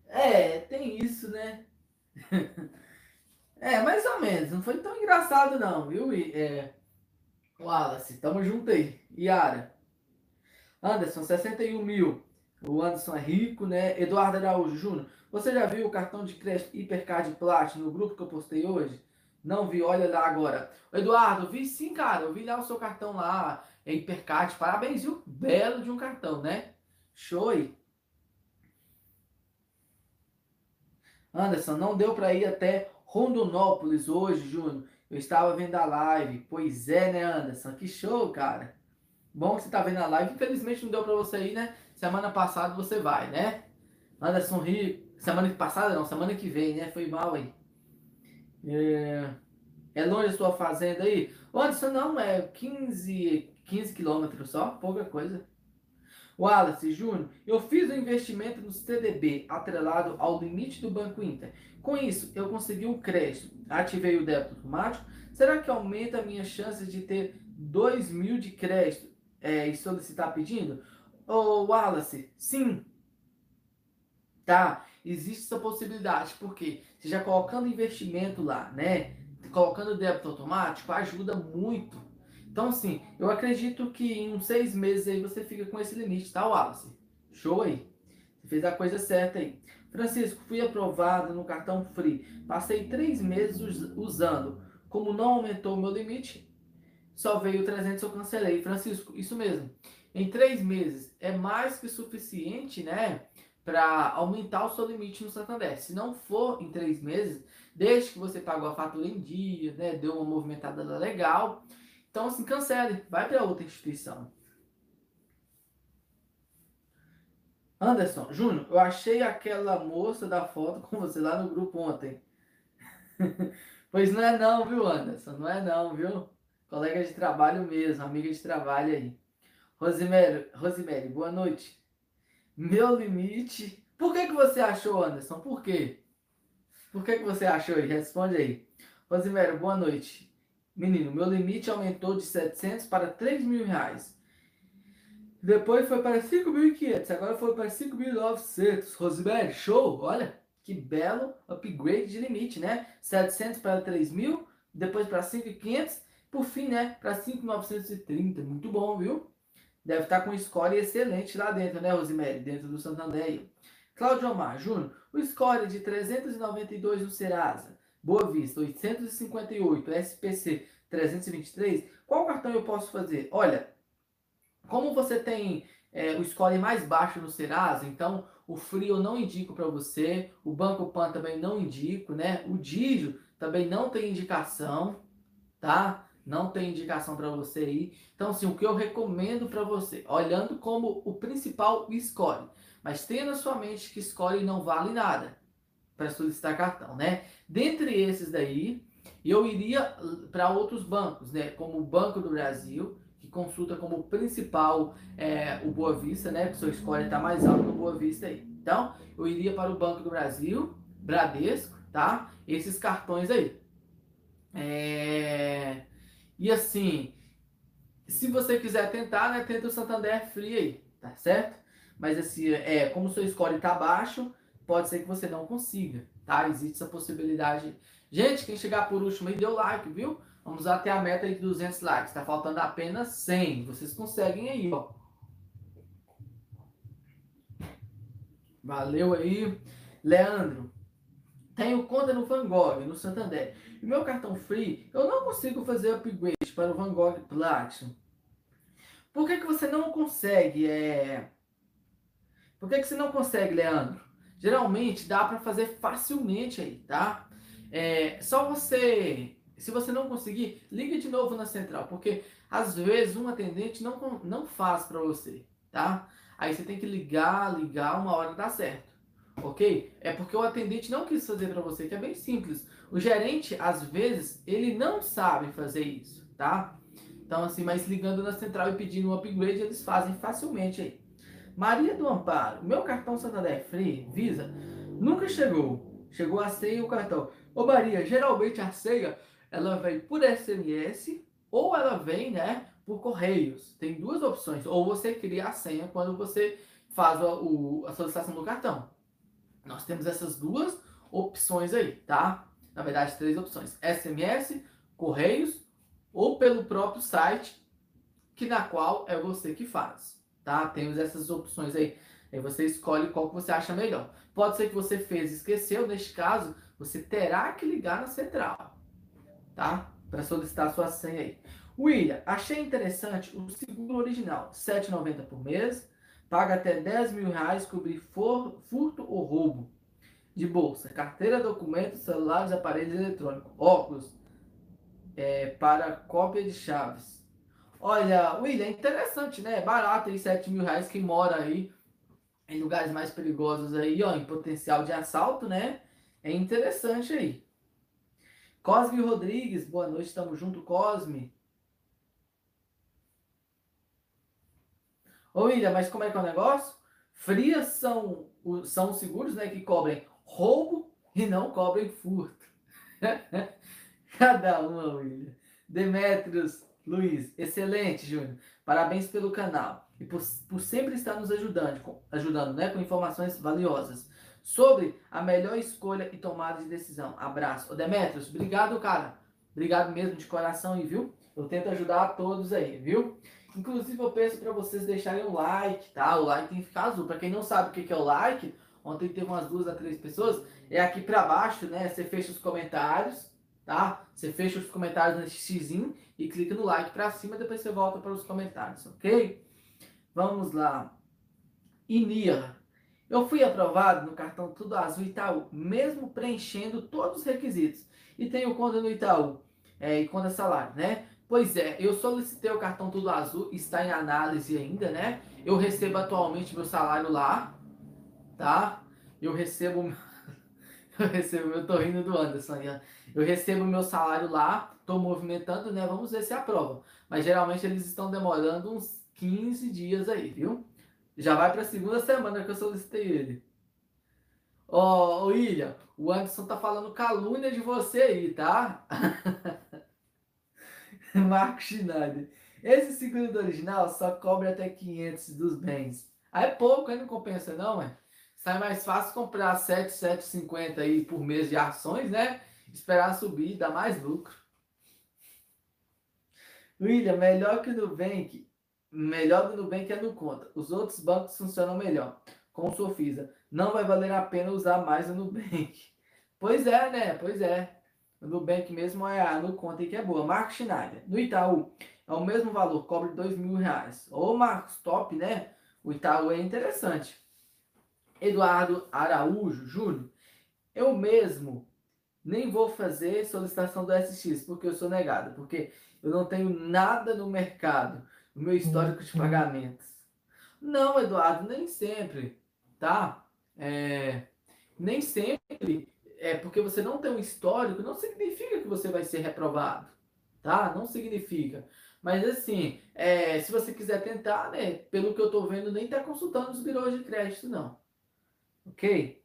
Speaker 1: É, tem isso, né? é, mais ou menos. Não foi tão engraçado não, viu? É, Wallace, tamo junto aí. Yara. Anderson, 61 mil. O Anderson é rico, né? Eduardo Araújo Júnior. Você já viu o cartão de crédito Hipercard Platinum no grupo que eu postei hoje? Não vi, olha lá agora. Eduardo, vi sim, cara. Eu vi lá o seu cartão lá. É Hipercard. Parabéns, viu? Belo de um cartão, né? Show aí. Anderson, não deu para ir até Rondonópolis hoje, Júnior. Eu estava vendo a live. Pois é, né, Anderson? Que show, cara. Bom que você tá vendo a live. Infelizmente não deu para você ir, né? Semana passada você vai, né? Anderson Rio. Semana passada não, semana que vem, né? Foi mal aí. É, é longe a sua fazenda aí? Anderson, não, é 15, 15 quilômetros só, pouca coisa. Wallace Júnior, eu fiz um investimento no CDB atrelado ao limite do Banco Inter. Com isso, eu consegui um crédito, ativei o débito automático. Será que aumenta a minha chance de ter 2 mil de crédito é, e solicitar pedindo? Ô Wallace, sim. Tá, existe essa possibilidade, porque você já colocando investimento lá, né? Colocando débito automático ajuda muito então, assim, eu acredito que em uns seis meses aí você fica com esse limite, tá, Wallace? Show aí. Você fez a coisa certa aí. Francisco, fui aprovado no cartão Free. Passei três meses usando. Como não aumentou o meu limite, só veio 300 eu cancelei. Francisco, isso mesmo. Em três meses é mais que suficiente, né? Para aumentar o seu limite no Santander. Se não for em três meses, desde que você pagou a fatura em dia, né? Deu uma movimentada legal então, assim, cancele, vai para outra instituição. Anderson, Júnior, eu achei aquela moça da foto com você lá no grupo ontem. pois não é não, viu, Anderson? Não é não, viu? Colega de trabalho mesmo, amiga de trabalho aí. Rosemary, Rosemary, boa noite. Meu limite. Por que, que você achou, Anderson? Por quê? Por que, que você achou aí? Responde aí. Rosemary, boa noite. Menino, meu limite aumentou de 700 para 3 mil reais. Depois foi para 5.500, agora foi para 5.900. Rosemary, show! Olha, que belo upgrade de limite, né? 700 para 3 mil, depois para 5.500, por fim, né, para 5.930. Muito bom, viu? Deve estar com um score excelente lá dentro, né, Rosemary? Dentro do Santander. Cláudio Omar Júnior, o score de 392 no Serasa Boa Vista 858, SPC 323, qual cartão eu posso fazer? Olha, como você tem é, o score mais baixo no Serasa, então o Free eu não indico para você, o Banco Pan também não indico, né? O Digio também não tem indicação, tá? Não tem indicação para você aí. Então, assim, o que eu recomendo para você, olhando como o principal score, mas tenha na sua mente que score não vale nada para solicitar cartão, né? Dentre esses daí, eu iria para outros bancos, né? Como o Banco do Brasil, que consulta como principal é, o Boa Vista, né? Que sua score está mais alto no Boa Vista aí. Então, eu iria para o Banco do Brasil, Bradesco, tá? Esses cartões aí. É... E assim, se você quiser tentar, né? Tenta o Santander Free aí, tá certo? Mas assim, é, como o seu score está baixo, pode ser que você não consiga, tá? Existe essa possibilidade. Gente, quem chegar por último aí, deu like, viu? Vamos até a meta de 200 likes. Tá faltando apenas 100. Vocês conseguem aí, ó. Valeu aí. Leandro, tenho conta no Van Gogh, no Santander. E meu cartão free, eu não consigo fazer upgrade para o Van Gogh Platinum. Por que, que você não consegue? É... Por que, que você não consegue, Leandro? Geralmente dá para fazer facilmente aí, tá? É, só você, se você não conseguir, ligue de novo na central, porque às vezes um atendente não, não faz para você, tá? Aí você tem que ligar, ligar, uma hora dá certo, ok? É porque o atendente não quis fazer para você, que é bem simples. O gerente, às vezes, ele não sabe fazer isso, tá? Então, assim, mas ligando na central e pedindo um upgrade, eles fazem facilmente aí. Maria do Amparo, meu cartão Santander Free, Visa, nunca chegou. Chegou a senha o cartão. Ô Maria, geralmente a senha, ela vem por SMS ou ela vem, né, por correios. Tem duas opções. Ou você cria a senha quando você faz a, o, a solicitação do cartão. Nós temos essas duas opções aí, tá? Na verdade, três opções. SMS, correios ou pelo próprio site, que na qual é você que faz tá? Temos essas opções aí. Aí você escolhe qual que você acha melhor. Pode ser que você fez e esqueceu, neste caso, você terá que ligar na central, tá? Para solicitar a sua senha aí. William, achei interessante o seguro original, R$ 7,90 por mês, paga até 10 mil reais, cobrir for, furto ou roubo de bolsa, carteira, documentos, celulares, aparelhos eletrônicos, óculos, é, para cópia de chaves. Olha, William, é interessante, né? Barato aí, 7 mil reais. Quem mora aí em lugares mais perigosos aí, ó, em potencial de assalto, né? É interessante aí. Cosme Rodrigues, boa noite, estamos junto, Cosme. Ô, William, mas como é que é o negócio? Frias são, são os seguros né, que cobrem roubo e não cobrem furto. Cada uma, William. Demetrios, Luiz, excelente, Júnior. Parabéns pelo canal e por, por sempre estar nos ajudando, com, ajudando né, com informações valiosas sobre a melhor escolha e tomada de decisão. Abraço. Ô Demetrios, obrigado, cara. Obrigado mesmo de coração viu? Eu tento ajudar a todos aí, viu? Inclusive, eu peço para vocês deixarem um like, tá? O like tem que ficar azul. Para quem não sabe o que é o like, ontem teve umas duas a três pessoas. É aqui para baixo, né? Você fecha os comentários, tá? Você fecha os comentários nesse xizinho e clica no like para cima. Depois você volta para os comentários, ok? Vamos lá. Inia. Eu fui aprovado no cartão Tudo Azul Itaú, mesmo preenchendo todos os requisitos. E tenho conta no Itaú é, e conta salário, né? Pois é, eu solicitei o cartão Tudo Azul, está em análise ainda, né? Eu recebo atualmente meu salário lá, tá? Eu recebo. Eu recebo, eu tô do Anderson Eu recebo meu salário lá, tô movimentando, né? Vamos ver se aprova. Mas geralmente eles estão demorando uns 15 dias aí, viu? Já vai pra segunda semana que eu solicitei ele. Ó, oh, William, o Anderson tá falando calúnia de você aí, tá? Marco Schneider. Esse seguro original só cobre até 500 dos bens. Aí é pouco, aí não compensa não, é? Sai mais fácil comprar 7, 7,50 aí por mês de ações, né? Esperar subir, dá mais lucro. William, melhor que o Nubank. Melhor do Nubank é no Conta. Os outros bancos funcionam melhor. Com o Sofisa. Não vai valer a pena usar mais o Nubank. Pois é, né? Pois é. O Nubank mesmo é a no conta que é boa. Marcos Schneider. No Itaú, é o mesmo valor, cobre dois mil reais. Ô Marcos, top, né? O Itaú é interessante. Eduardo Araújo Júnior. Eu mesmo nem vou fazer solicitação do SX, porque eu sou negado. Porque eu não tenho nada no mercado, no meu histórico de pagamentos. Não, Eduardo, nem sempre, tá? É, nem sempre é, porque você não tem um histórico, não significa que você vai ser reprovado, tá? Não significa. Mas assim, é, se você quiser tentar, né? Pelo que eu tô vendo, nem tá consultando os birôs de crédito, não. Ok?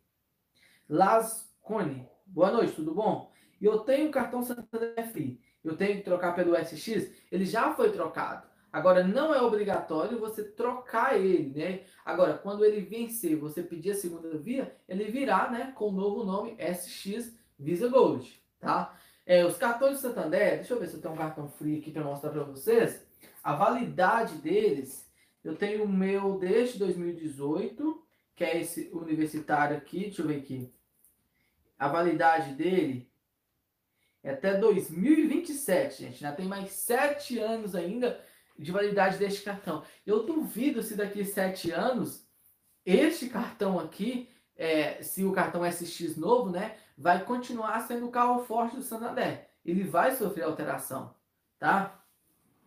Speaker 1: Las Cone, boa noite, tudo bom? E eu tenho o cartão Santander Free. Eu tenho que trocar pelo SX, ele já foi trocado. Agora, não é obrigatório você trocar ele, né? Agora, quando ele vencer, você pedir a segunda via, ele virá, né, com o novo nome SX Visa Gold, tá? É, os cartões Santander, deixa eu ver se eu tenho um cartão free aqui para mostrar para vocês. A validade deles, eu tenho o meu desde 2018, que é esse universitário aqui, deixa eu ver aqui. A validade dele é até 2027, gente. Já tem mais sete anos ainda de validade deste cartão. Eu duvido se daqui sete anos este cartão aqui, é, se o cartão SX novo, né, vai continuar sendo o carro forte do Santander. Ele vai sofrer alteração, tá?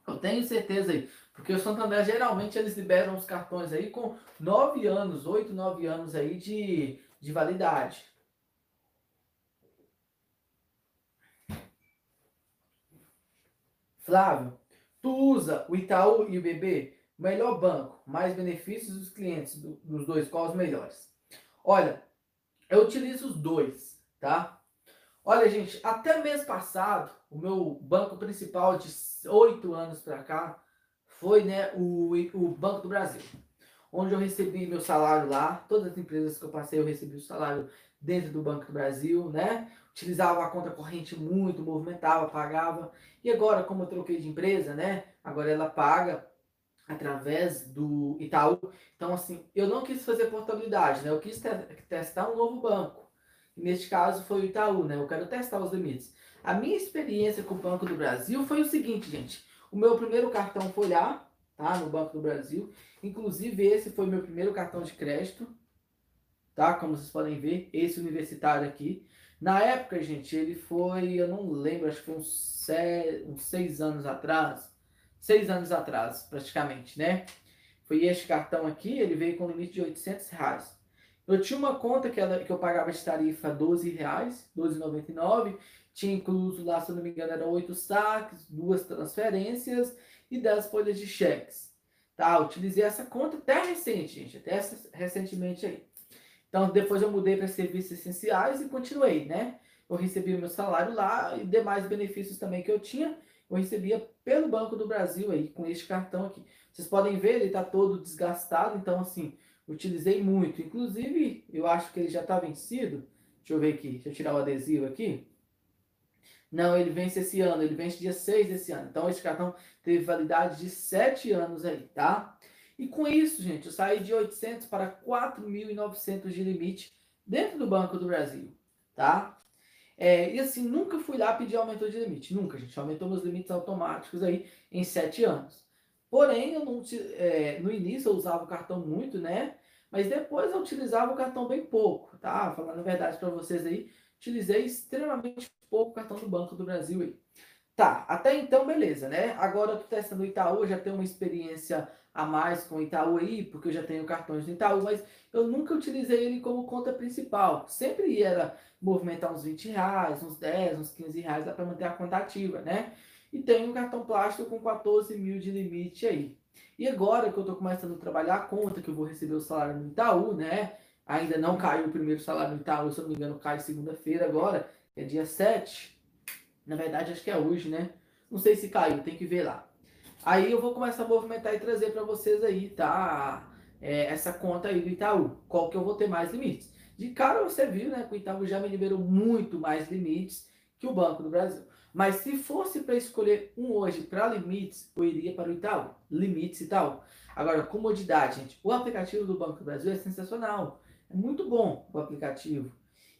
Speaker 1: Eu tenho certeza aí, porque o Santander geralmente eles liberam os cartões aí com nove anos, oito, nove anos aí de, de validade. Flávio, Tu usa o Itaú e o BB? Melhor banco, mais benefícios dos clientes do, dos dois, qual os melhores? Olha, eu utilizo os dois, tá? Olha, gente, até mês passado, o meu banco principal de oito anos para cá foi né, o, o Banco do Brasil, onde eu recebi meu salário lá. Todas as empresas que eu passei, eu recebi o salário dentro do Banco do Brasil, né? Utilizava a conta corrente muito, movimentava, pagava. E agora, como eu troquei de empresa, né? Agora ela paga através do Itaú. Então, assim, eu não quis fazer portabilidade, né? Eu quis te testar um novo banco. Neste caso foi o Itaú, né? Eu quero testar os limites. A minha experiência com o Banco do Brasil foi o seguinte, gente. O meu primeiro cartão foi lá, tá? No Banco do Brasil. Inclusive, esse foi meu primeiro cartão de crédito tá? Como vocês podem ver, esse universitário aqui. Na época, gente, ele foi, eu não lembro, acho que foi uns, seis, uns seis anos atrás. Seis anos atrás, praticamente, né? Foi este cartão aqui, ele veio com limite de 800 reais. Eu tinha uma conta que, ela, que eu pagava de tarifa R$ 12,00, R$ 12,99. Tinha incluso lá, se não me engano, eram oito saques, duas transferências e 10 folhas de cheques. Tá? utilizei essa conta até recente, gente, até recentemente aí. Então, depois eu mudei para serviços essenciais e continuei, né? Eu recebi meu salário lá e demais benefícios também que eu tinha, eu recebia pelo Banco do Brasil aí, com este cartão aqui. Vocês podem ver, ele está todo desgastado, então assim, utilizei muito. Inclusive, eu acho que ele já está vencido. Deixa eu ver aqui, deixa eu tirar o adesivo aqui. Não, ele vence esse ano, ele vence dia 6 desse ano. Então, esse cartão teve validade de 7 anos aí, tá? E com isso, gente, eu saí de 800 para 4.900 de limite dentro do Banco do Brasil, tá? É, e assim, nunca fui lá pedir aumento de limite. Nunca, gente. Aumentou meus limites automáticos aí em 7 anos. Porém, eu não, é, no início eu usava o cartão muito, né? Mas depois eu utilizava o cartão bem pouco, tá? Falando a verdade para vocês aí, utilizei extremamente pouco cartão do Banco do Brasil aí. Tá, até então beleza, né? Agora eu tô testando o Itaú, já tenho uma experiência a mais com o Itaú aí, porque eu já tenho cartões do Itaú, mas eu nunca utilizei ele como conta principal. Sempre era movimentar uns 20 reais, uns 10, uns 15 reais, dá para manter a conta ativa, né? E tenho um cartão plástico com 14 mil de limite aí. E agora que eu estou começando a trabalhar a conta, que eu vou receber o salário no Itaú, né? Ainda não caiu o primeiro salário no Itaú, se eu não me engano, cai segunda-feira agora, é dia 7. Na verdade, acho que é hoje, né? Não sei se caiu, tem que ver lá. Aí eu vou começar a movimentar e trazer para vocês aí, tá? É, essa conta aí do Itaú. Qual que eu vou ter mais limites? De cara você viu, né? Que o Itaú já me liberou muito mais limites que o Banco do Brasil. Mas se fosse para escolher um hoje para limites, eu iria para o Itaú. Limites e tal. Agora, comodidade, gente. O aplicativo do Banco do Brasil é sensacional. É muito bom o aplicativo.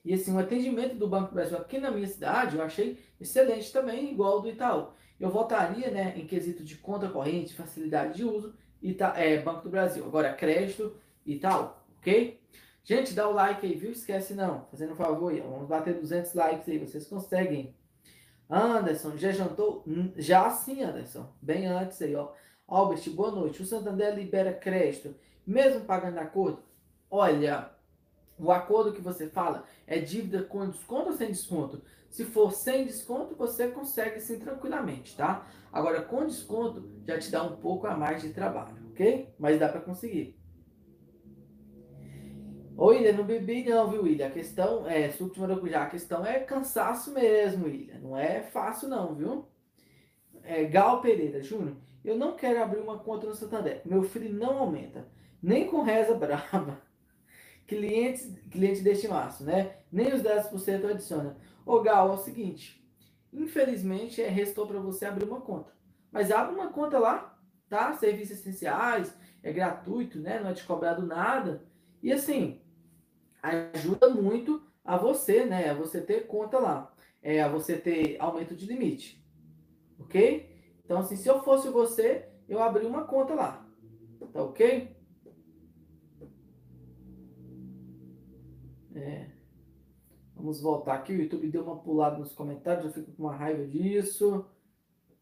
Speaker 1: E assim, o atendimento do Banco do Brasil aqui na minha cidade eu achei excelente também, igual ao do Itaú. Eu votaria né, em quesito de conta corrente, facilidade de uso, Ita é, Banco do Brasil. Agora, crédito e tal, ok? Gente, dá o like aí, viu? Esquece não. Fazendo um favor aí, vamos bater 200 likes aí, vocês conseguem. Anderson, já jantou? Hum, já sim, Anderson. Bem antes aí, ó. Albert, boa noite. O Santander libera crédito, mesmo pagando acordo? Olha, o acordo que você fala é dívida com desconto ou sem desconto? Se for sem desconto, você consegue sim tranquilamente, tá? Agora, com desconto, já te dá um pouco a mais de trabalho, ok? Mas dá para conseguir. Ô, Ilha, não bebi não, viu, Ilha? A questão é, suco de maracujá, a questão é cansaço mesmo, Ilha. Não é fácil não, viu? É, Gal Pereira, Júnior, eu não quero abrir uma conta no Santander. Meu filho não aumenta, nem com reza brava. Clientes, cliente deste março, né? Nem os 10% adiciona. Ô, Gal, é o seguinte. Infelizmente, é, restou para você abrir uma conta. Mas abre uma conta lá, tá? Serviços essenciais, é gratuito, né? Não é te cobrado nada. E assim, ajuda muito a você, né? A você ter conta lá. É, a você ter aumento de limite. Ok? Então, assim, se eu fosse você, eu abri uma conta lá. Tá ok? É. Vamos voltar aqui. O YouTube deu uma pulada nos comentários. Eu fico com uma raiva disso.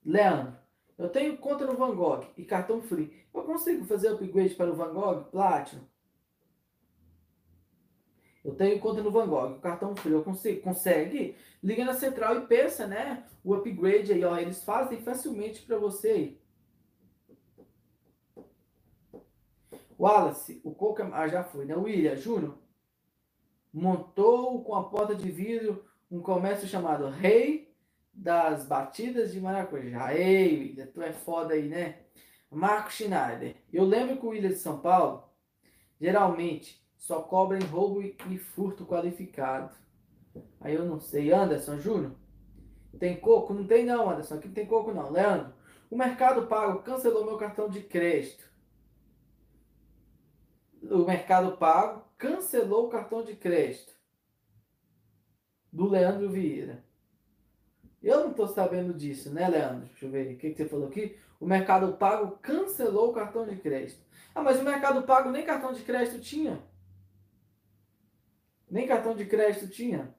Speaker 1: Leandro, eu tenho conta no Van Gogh e cartão free. Eu consigo fazer upgrade para o Van Gogh Platinum? Eu tenho conta no Van Gogh, cartão free, eu consigo, consegue? Liga na central e pensa, né? O upgrade aí, ó, eles fazem facilmente para você. Wallace, o Coca, ah, já foi, né? William, Júnior, montou com a porta de vidro um comércio chamado Rei das Batidas de Maracujá. Ei, William, tu é foda aí, né? Marco Schneider. Eu lembro que o William de São Paulo, geralmente, só cobra em roubo e furto qualificado. Aí eu não sei. Anderson, Júnior? Tem coco? Não tem não, Anderson. Aqui não tem coco não. Leandro, o Mercado Pago cancelou meu cartão de crédito. O Mercado Pago cancelou o cartão de crédito do Leandro Vieira. Eu não estou sabendo disso, né, Leandro? Deixa eu ver. O que, que você falou aqui? O Mercado Pago cancelou o cartão de crédito. Ah, mas o Mercado Pago nem cartão de crédito tinha. Nem cartão de crédito tinha.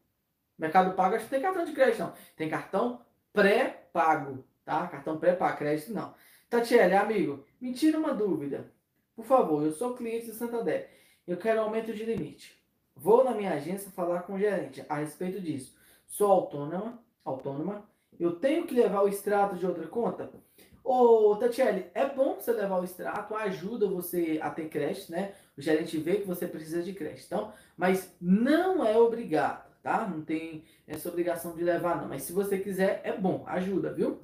Speaker 1: Mercado Pago acho que tem cartão de crédito, não. Tem cartão pré-pago, tá? Cartão pré-pago, crédito não. Tatiele, amigo, me tira uma dúvida. Por favor, eu sou cliente do Santander. Eu quero aumento de limite. vou na minha agência falar com o gerente a respeito disso. Sou autônoma, autônoma, eu tenho que levar o extrato de outra conta? Ô, Tatiele, é bom você levar o extrato, ajuda você a ter crédito, né? O gerente vê que você precisa de crédito. Então, mas não é obrigado, tá? Não tem essa obrigação de levar, não. Mas se você quiser, é bom, ajuda, viu?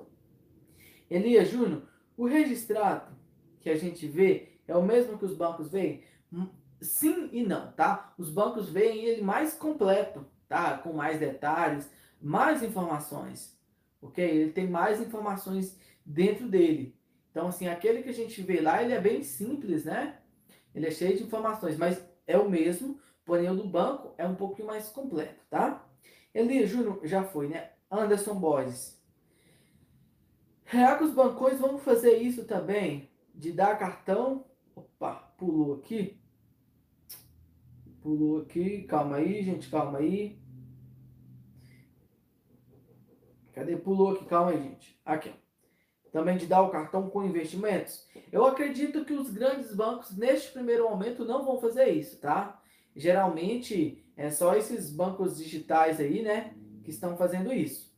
Speaker 1: Elias Júnior, o registrado que a gente vê é o mesmo que os bancos veem? Sim e não, tá? Os bancos veem ele mais completo, tá? Com mais detalhes, mais informações, ok? Ele tem mais informações dentro dele. Então, assim, aquele que a gente vê lá, ele é bem simples, né? Ele é cheio de informações, mas é o mesmo, porém o do banco é um pouquinho mais completo, tá? Elias Júnior já foi, né? Anderson Borges. Será que os bancões vão fazer isso também? De dar cartão. Opa, pulou aqui. Pulou aqui. Calma aí, gente, calma aí. Cadê? Pulou aqui, calma aí, gente. Aqui, Também de dar o cartão com investimentos. Eu acredito que os grandes bancos, neste primeiro momento, não vão fazer isso, tá? Geralmente, é só esses bancos digitais aí, né, que estão fazendo isso,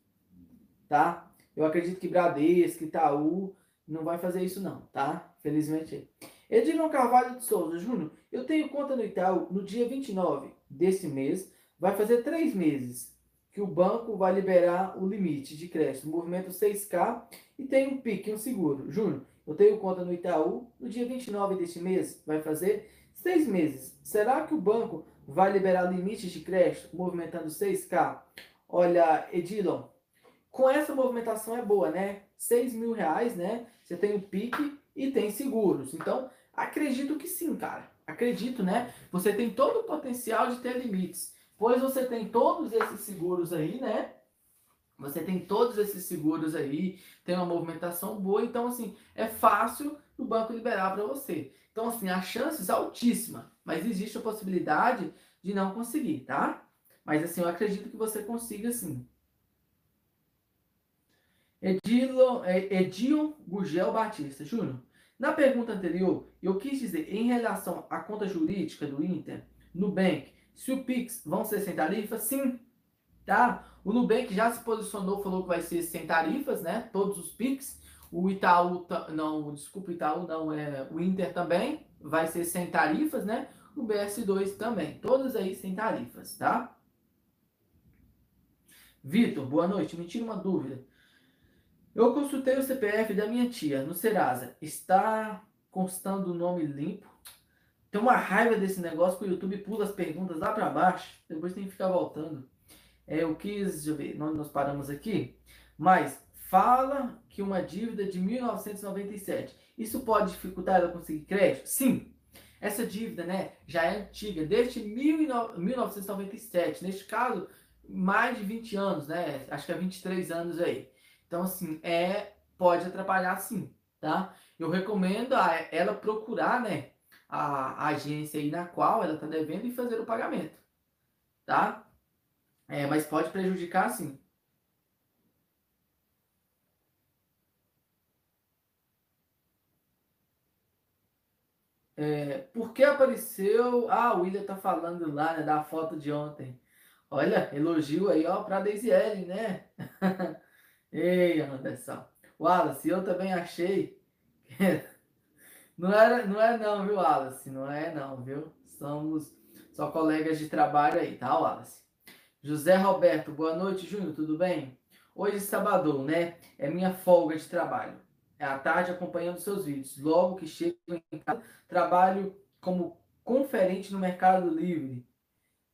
Speaker 1: tá? Eu acredito que Bradesco, Itaú, não vai fazer isso não, tá? Felizmente. Edilon Carvalho de Souza, Júnior, eu tenho conta no Itaú no dia 29 desse mês, vai fazer três meses que o banco vai liberar o limite de crédito, movimento 6K e tem um PIC, um seguro. Júnior, eu tenho conta no Itaú no dia 29 deste mês, vai fazer seis meses. Será que o banco vai liberar limites de crédito movimentando 6K? Olha, Edilon, com essa movimentação é boa, né? 6 mil reais, né? Você tem o PIC e tem seguros. Então, acredito que sim, cara. Acredito, né? Você tem todo o potencial de ter limites. Pois você tem todos esses seguros aí, né? Você tem todos esses seguros aí, tem uma movimentação boa, então assim, é fácil o banco liberar para você. Então assim, a chances altíssima, mas existe a possibilidade de não conseguir, tá? Mas assim, eu acredito que você consiga sim. Edilo, é, Edil Gugel Batista. Júnior, na pergunta anterior, eu quis dizer, em relação à conta jurídica do Inter, Nubank, se o Pix vão ser sem tarifas, sim. Tá? O Nubank já se posicionou, falou que vai ser sem tarifas, né? Todos os Pix. O Itaú, não, desculpa, Itaú não, é o Inter também vai ser sem tarifas, né? O BS2 também. Todos aí sem tarifas, tá? Vitor, boa noite. Me tira uma dúvida. Eu consultei o CPF da minha tia no Serasa. Está constando o nome limpo. Tem uma raiva desse negócio que o YouTube pula as perguntas lá para baixo. Depois tem que ficar voltando. É, eu quis, deixa eu ver, nós paramos aqui. Mas fala que uma dívida de 1997. Isso pode dificultar ela conseguir crédito? Sim. Essa dívida, né, já é antiga, desde 1997. Neste caso, mais de 20 anos, né? Acho que é 23 anos aí. Então, assim, é, pode atrapalhar sim, tá? Eu recomendo a ela procurar, né, a, agência aí na qual ela está devendo e fazer o pagamento, tá? É, mas pode prejudicar sim. É, por que apareceu? Ah, o William tá falando lá, né, da foto de ontem. Olha, elogio aí, ó, pra Ellen, né? Ei, Anderson. Wallace, eu também achei. não, era, não é não, viu, Wallace? Não é não, viu? Somos só colegas de trabalho aí, tá, Wallace? José Roberto, boa noite, Júnior, tudo bem? Hoje é sábado, né? É minha folga de trabalho. É à tarde acompanhando seus vídeos. Logo que chego em casa, trabalho como conferente no Mercado Livre.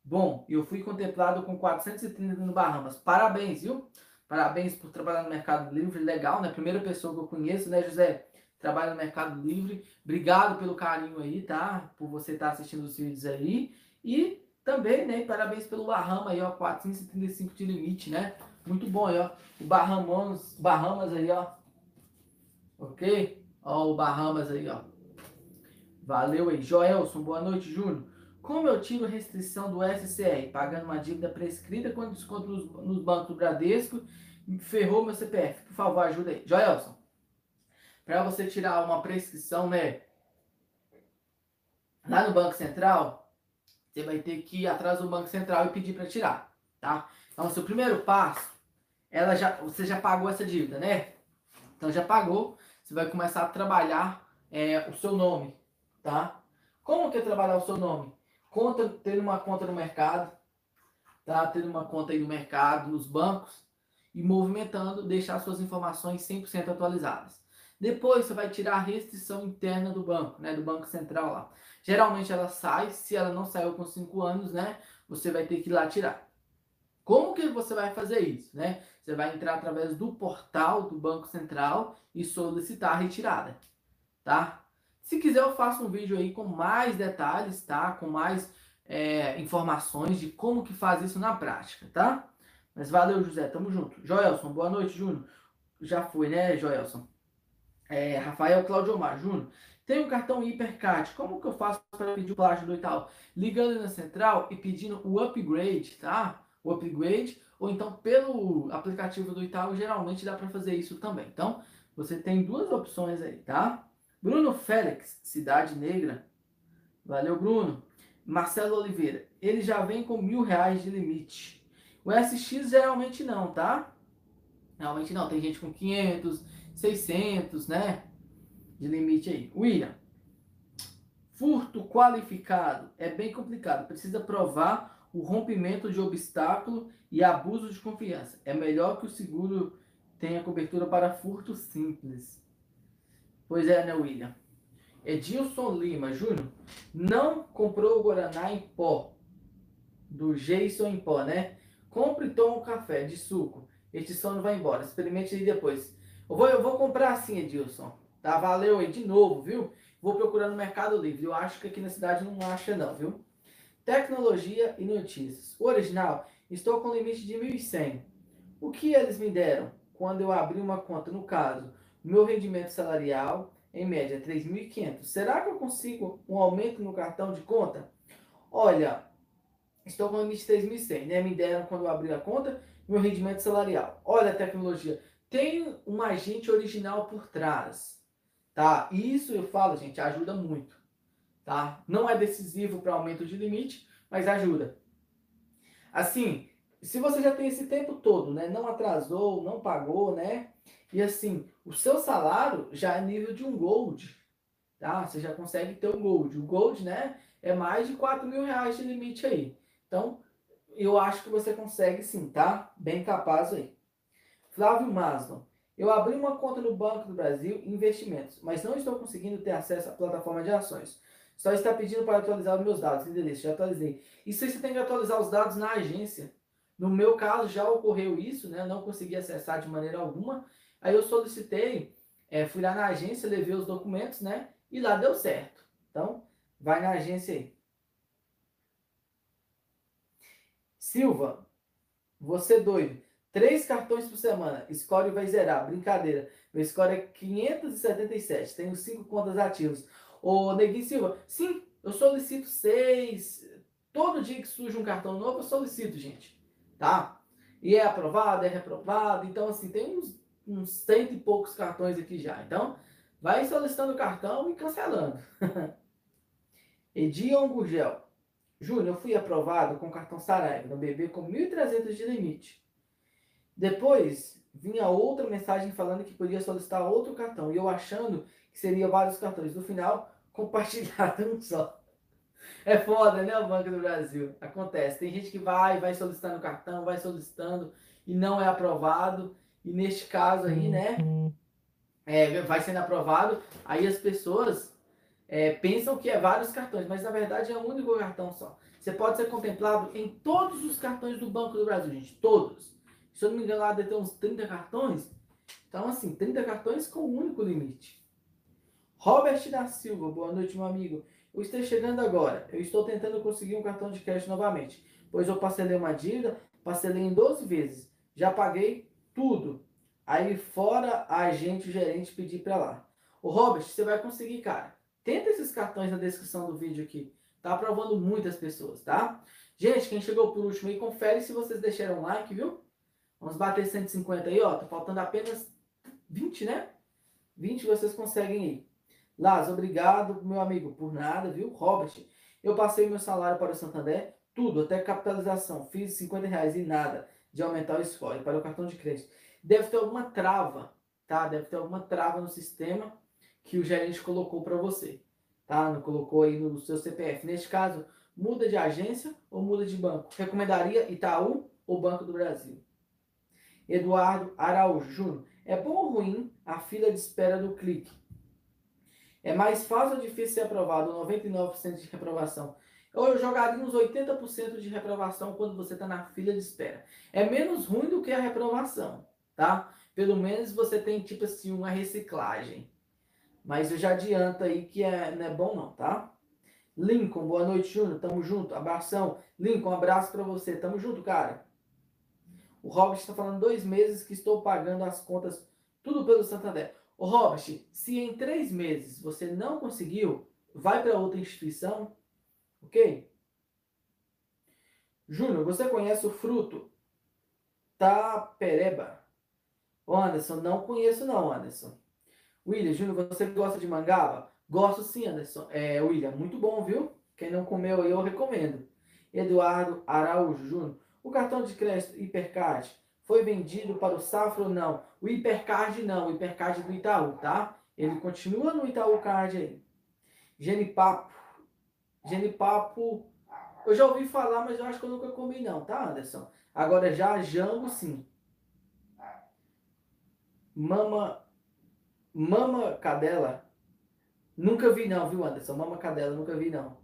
Speaker 1: Bom, eu fui contemplado com 430 no Bahamas. Parabéns, viu? Parabéns por trabalhar no Mercado Livre, legal, né? Primeira pessoa que eu conheço, né, José? Trabalha no Mercado Livre. Obrigado pelo carinho aí, tá? Por você estar tá assistindo os vídeos aí. E também, né? Parabéns pelo Bahama aí, ó. 435 de limite, né? Muito bom aí, ó. O Bahamas, Bahamas aí, ó. Ok? Ó, o Bahamas aí, ó. Valeu aí. Joelson, boa noite, Júnior. Como eu tiro restrição do SCR, pagando uma dívida prescrita com desconto nos, nos bancos do Bradesco, ferrou meu CPF? Por favor, ajuda aí. Joelson, para você tirar uma prescrição, né, lá no Banco Central, você vai ter que ir atrás do Banco Central e pedir para tirar, tá? Então, seu primeiro passo, ela já, você já pagou essa dívida, né? Então, já pagou, você vai começar a trabalhar é, o seu nome, tá? Como que é trabalhar o seu nome? Conta, ter uma conta no mercado, tá? Ter uma conta aí no mercado, nos bancos, e movimentando, deixar suas informações 100% atualizadas. Depois você vai tirar a restrição interna do banco, né, do Banco Central lá. Geralmente ela sai, se ela não saiu com 5 anos, né, você vai ter que ir lá tirar. Como que você vai fazer isso, né? Você vai entrar através do portal do Banco Central e solicitar a retirada, tá? Se quiser eu faço um vídeo aí com mais detalhes, tá? Com mais é, informações de como que faz isso na prática, tá? Mas valeu, José, tamo junto. Joelson, boa noite, Júnior. Já foi, né, Joelson? É, Rafael Claudio Omar, Júnior. Tem um cartão Hipercard. Como que eu faço para pedir o plástico do Itaú? Ligando na central e pedindo o upgrade, tá? O upgrade, ou então pelo aplicativo do Itaú, geralmente dá para fazer isso também. Então, você tem duas opções aí, tá? Bruno Félix, Cidade Negra. Valeu, Bruno. Marcelo Oliveira, ele já vem com mil reais de limite. O SX geralmente não, tá? Realmente não. Tem gente com 500, 600, né? De limite aí. William, furto qualificado é bem complicado. Precisa provar o rompimento de obstáculo e abuso de confiança. É melhor que o seguro tenha cobertura para furto simples. Pois é, né, William? Edilson Lima Júnior não comprou o Guaraná em pó. Do Jason em pó, né? Compre e toma um café de suco. Este sono vai embora. Experimente aí depois. Eu vou, eu vou comprar assim, Edilson. Tá? Valeu aí de novo, viu? Vou procurar no Mercado Livre. Eu acho que aqui na cidade não acha não, viu? Tecnologia e notícias. O original, estou com limite de 1.100. O que eles me deram quando eu abri uma conta? No caso, meu rendimento salarial, em média, 3.500. Será que eu consigo um aumento no cartão de conta? Olha, estou com limite de 3.100, né? Me deram quando eu abri a conta, meu rendimento salarial. Olha a tecnologia tem um agente original por trás, tá? Isso eu falo, gente, ajuda muito, tá? Não é decisivo para aumento de limite, mas ajuda. Assim, se você já tem esse tempo todo, né, não atrasou, não pagou, né? E assim, o seu salário já é nível de um gold, tá? Você já consegue ter um gold. O gold, né, é mais de 4 mil reais de limite aí. Então, eu acho que você consegue sim, tá? Bem capaz aí. Flávio Maslon. Eu abri uma conta no Banco do Brasil Investimentos, mas não estou conseguindo ter acesso à plataforma de ações. Só está pedindo para atualizar os meus dados. Endereço, já atualizei. Isso aí você tem que atualizar os dados na agência. No meu caso já ocorreu isso, né? Não consegui acessar de maneira alguma. Aí eu solicitei, é, fui lá na agência, levei os documentos, né? E lá deu certo. Então, vai na agência aí. Silva, você doido. Três cartões por semana. Score vai zerar. Brincadeira. Meu score é 577. Tenho cinco contas ativas. Ô, Neguinho Silva, sim, eu solicito seis. Todo dia que surge um cartão novo, eu solicito, gente. Tá? E é aprovado, é reprovado. Então, assim, tem uns, uns cento e poucos cartões aqui já. Então, vai solicitando o cartão e cancelando. Edion Gurgel. Júnior, eu fui aprovado com cartão Saraiva no BB com 1.300 de limite. Depois vinha outra mensagem falando que podia solicitar outro cartão. E eu achando que seria vários cartões. No final, compartilhado um só. É foda, né, o Banco do Brasil? Acontece. Tem gente que vai, vai solicitando cartão, vai solicitando e não é aprovado. E neste caso aí, né, é, vai sendo aprovado. Aí as pessoas é, pensam que é vários cartões, mas na verdade é um único cartão só. Você pode ser contemplado em todos os cartões do Banco do Brasil, gente. Todos. Se eu não me engano, lá deve ter uns 30 cartões. Então, assim, 30 cartões com um único limite. Robert da Silva, boa noite, meu amigo. Eu estou chegando agora. Eu estou tentando conseguir um cartão de crédito novamente, pois eu parcelei uma dívida, parcelei em 12 vezes. Já paguei tudo. Aí fora a agente, o gerente pedir para lá. O Robert, você vai conseguir, cara. Tenta esses cartões na descrição do vídeo aqui. Tá aprovando muitas pessoas, tá? Gente, quem chegou por último aí, confere se vocês deixaram like, viu? Vamos bater 150 aí, ó. Tá faltando apenas 20, né? 20 vocês conseguem ir. Laz, obrigado, meu amigo, por nada, viu? Robert, Eu passei meu salário para o Santander, tudo, até capitalização, fiz 50 reais e nada de aumentar o score para o cartão de crédito. Deve ter alguma trava, tá? Deve ter alguma trava no sistema que o gerente colocou para você, tá? Não colocou aí no seu CPF. Neste caso, muda de agência ou muda de banco? Recomendaria Itaú ou Banco do Brasil? Eduardo Araújo Júnior. É bom ou ruim a fila de espera do clique? É mais fácil ou difícil ser aprovado? 99% de reprovação. Eu jogaria uns 80% de reprovação quando você está na fila de espera. É menos ruim do que a reprovação, tá? Pelo menos você tem, tipo assim, uma reciclagem. Mas eu já adianto aí que é, não é bom não, tá? Lincoln, boa noite, Júnior. Tamo junto. Abração. Lincoln, um abraço para você. Tamo junto, cara. O Robert está falando dois meses que estou pagando as contas tudo pelo Santander. O Robert, se em três meses você não conseguiu, vai para outra instituição, ok? Júnior, você conhece o fruto tapereba? Ô Anderson, não conheço não, Anderson. William, Júnior, você gosta de mangaba? Gosto sim, Anderson. É, William, muito bom, viu? Quem não comeu aí, eu recomendo. Eduardo Araújo Júnior, o cartão de crédito Hipercard foi vendido para o Safra ou não? O Hipercard não, o Hipercard do Itaú, tá? Ele continua no Itaú Card aí. Genipapo. Genipapo, eu já ouvi falar, mas eu acho que eu nunca comi não, tá, Anderson? Agora já Jango, sim. Mama, Mama Cadela, nunca vi não, viu, Anderson? Mama Cadela, nunca vi não.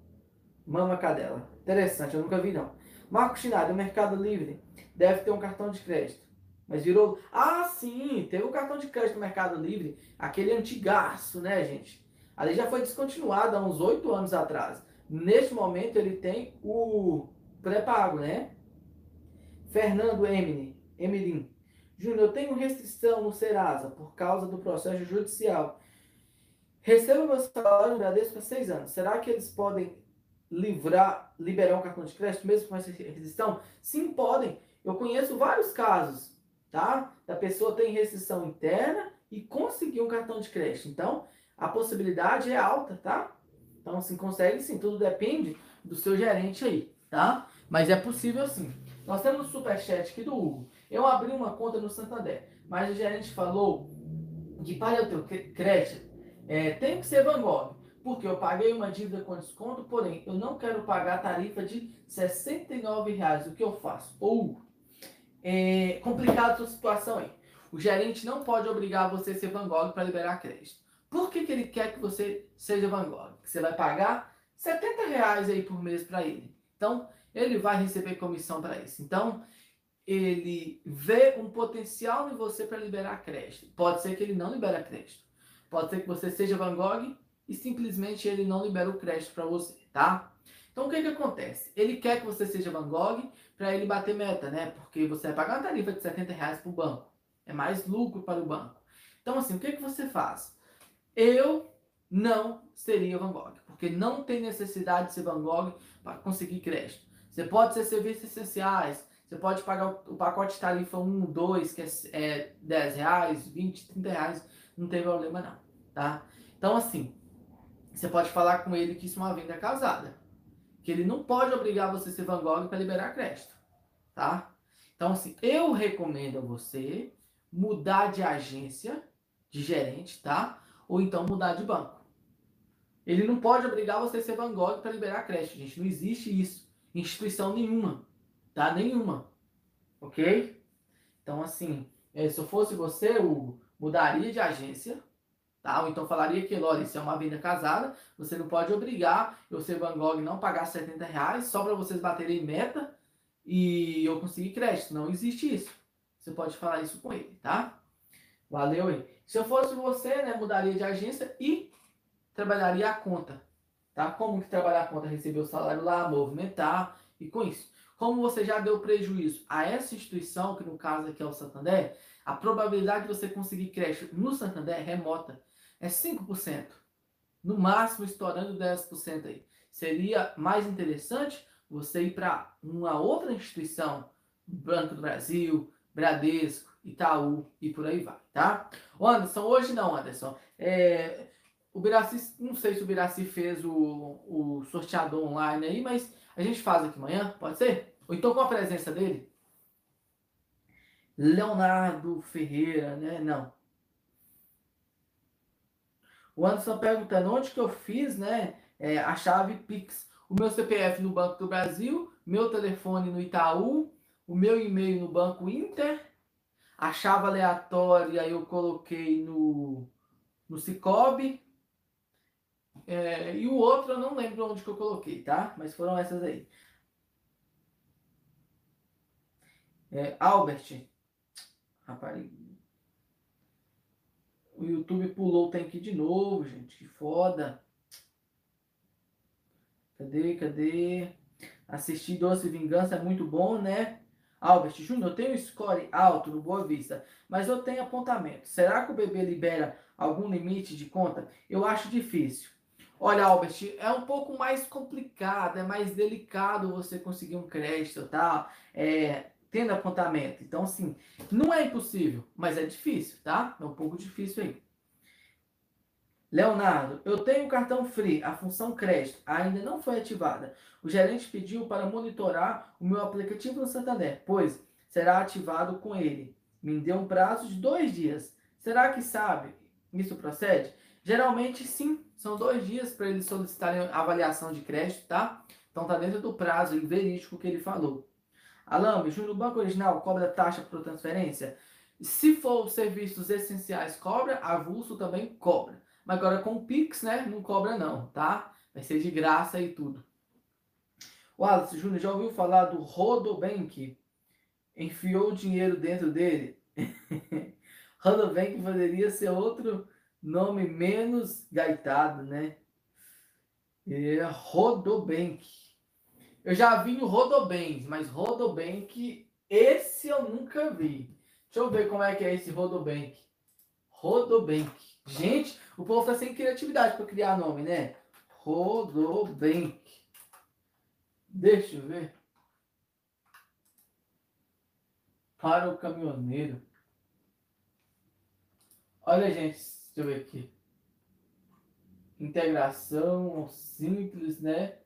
Speaker 1: Mama Cadela, interessante, eu nunca vi não. Marco Chinari, o Mercado Livre deve ter um cartão de crédito. Mas virou. Ah, sim, teve o um cartão de crédito no Mercado Livre, aquele antigaço, né, gente? Ali já foi descontinuado há uns oito anos atrás. Neste momento ele tem o pré-pago, né? Fernando Emily, Emelin. Júnior, eu tenho restrição no Serasa por causa do processo judicial. Recebo meu salário no Bradesco há seis anos. Será que eles podem livrar, liberar um cartão de crédito mesmo com essa restrição? Sim, podem. Eu conheço vários casos, tá? Da pessoa tem restrição interna e conseguir um cartão de crédito. Então, a possibilidade é alta, tá? Então, assim, consegue sim, tudo depende do seu gerente aí, tá? Mas é possível sim. Nós temos o superchat aqui do Hugo. Eu abri uma conta no Santander, mas o gerente falou que para eu ter crédito, é, tem que ser Van Gogh porque eu paguei uma dívida com desconto, porém eu não quero pagar a tarifa de 69 reais. O que eu faço? Ou é complicada a sua situação aí. O gerente não pode obrigar você a ser Van Gogh para liberar crédito. Por que, que ele quer que você seja Van Gogh? Você vai pagar 70 reais aí por mês para ele. Então, ele vai receber comissão para isso. Então, ele vê um potencial em você para liberar crédito. Pode ser que ele não libere crédito. Pode ser que você seja Van Gogh e simplesmente ele não libera o crédito para você, tá? Então o que que acontece? Ele quer que você seja Van Gogh para ele bater meta, né? Porque você vai pagar uma tarifa de 70 reais para o banco. É mais lucro para o banco. Então assim, o que que você faz? Eu não seria Van Gogh, porque não tem necessidade de ser Van Gogh para conseguir crédito. Você pode ser serviços essenciais, você pode pagar o, pacote tarifa 1, 2, que é, é 10 reais, 20, 30 reais, não tem problema não, tá? Então assim, você pode falar com ele que isso é uma venda casada. Que ele não pode obrigar você a ser Van Gogh para liberar crédito. Tá? Então, assim, eu recomendo a você mudar de agência, de gerente, tá? Ou então mudar de banco. Ele não pode obrigar você a ser Van Gogh para liberar crédito, gente. Não existe isso. Instituição nenhuma. Tá? Nenhuma. Ok? Então, assim, eh, se eu fosse você, Hugo, mudaria de agência Tá? Ou então falaria que, olha, isso é uma venda casada, você não pode obrigar eu ser Van Gogh não pagar 70 reais só para vocês baterem meta e eu conseguir crédito. Não existe isso. Você pode falar isso com ele, tá? Valeu aí. Se eu fosse você, né, mudaria de agência e trabalharia a conta. Tá? Como que trabalhar a conta? Receber o salário lá, movimentar e com isso. Como você já deu prejuízo a essa instituição, que no caso aqui é o Santander, a probabilidade de você conseguir crédito no Santander é remota é 5%. No máximo, estourando 10% aí. Seria mais interessante você ir para uma outra instituição, Banco do Brasil, Bradesco, Itaú e por aí vai, tá? O Anderson, hoje não, Anderson. É, o Biraci, não sei se o Biraci fez o, o sorteador online aí, mas a gente faz aqui amanhã, pode ser? Ou então com a presença dele? Leonardo Ferreira, né? Não. O Anderson perguntando onde que eu fiz, né? É, a chave Pix. O meu CPF no Banco do Brasil, meu telefone no Itaú, o meu e-mail no Banco Inter, a chave aleatória eu coloquei no, no Cicobi, é, e o outro eu não lembro onde que eu coloquei, tá? Mas foram essas aí. É, Albert. Rapaz. O YouTube pulou o tanque de novo, gente. Que foda. Cadê? Cadê? Assistir Doce Vingança é muito bom, né? Albert Júnior, eu tenho score alto no Boa Vista, mas eu tenho apontamento. Será que o bebê libera algum limite de conta? Eu acho difícil. Olha, Albert, é um pouco mais complicado, é mais delicado você conseguir um crédito, tá? É, tendo apontamento. Então, assim, não é impossível, mas é difícil, tá? É um pouco difícil aí. Leonardo, eu tenho cartão Free, a função crédito ainda não foi ativada. O gerente pediu para monitorar o meu aplicativo no Santander, pois será ativado com ele. Me deu um prazo de dois dias. Será que sabe? Isso procede? Geralmente sim, são dois dias para eles solicitarem avaliação de crédito, tá? Então tá dentro do prazo verídico que ele falou. Alambe, no Banco Original cobra taxa por transferência? Se for serviços essenciais, cobra, avulso também cobra. Mas agora com o Pix, né, não cobra não, tá? Vai ser de graça e tudo. O Alisson Júnior já ouviu falar do Rodobank? Enfiou o dinheiro dentro dele? Rodobank poderia ser outro nome menos gaitado, né? É Rodobank. Eu já vi o Rodobank, mas Rodobank, esse eu nunca vi. Deixa eu ver como é que é esse Rodobank. Rodobank. Gente, o povo tá sem criatividade para criar nome, né? Rodobank. Deixa eu ver. Para o caminhoneiro. Olha, gente, Deixa eu ver aqui. Integração simples, né?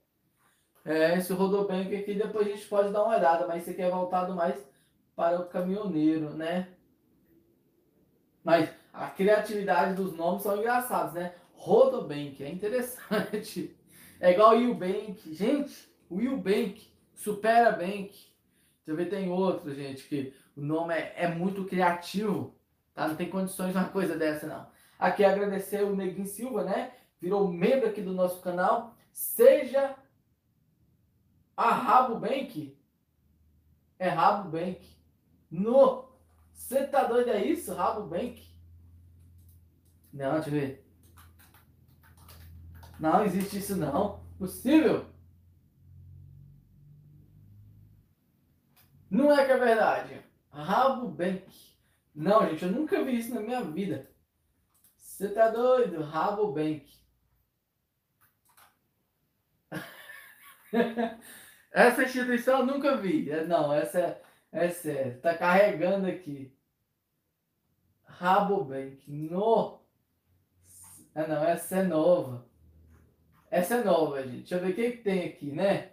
Speaker 1: É, esse Rodobank aqui depois a gente pode dar uma olhada, mas esse aqui é voltado mais para o caminhoneiro, né? Mas a criatividade dos nomes são engraçados, né? Rodobank, é interessante. É igual o Ubank. Gente, o Ubank, Supera Bank. Deixa eu ver, tem outro, gente, que o nome é, é muito criativo. Tá? Não tem condições de uma coisa dessa, não. Aqui agradecer o Neguinho Silva, né? Virou membro aqui do nosso canal. Seja a Rabo Bank. É Rabo Bank. No. Você tá doido é isso? Rabo Bank? Não, deixa eu ver. Não existe isso não. Possível? Não é que é verdade. Rabo Bank. Não, gente, eu nunca vi isso na minha vida. Você tá doido? Rabobank. essa instituição eu nunca vi. É, não, essa é, essa é. Tá carregando aqui. Rabobank. No. Ah, não, essa é nova. Essa é nova, gente. Deixa eu ver o que, que tem aqui, né?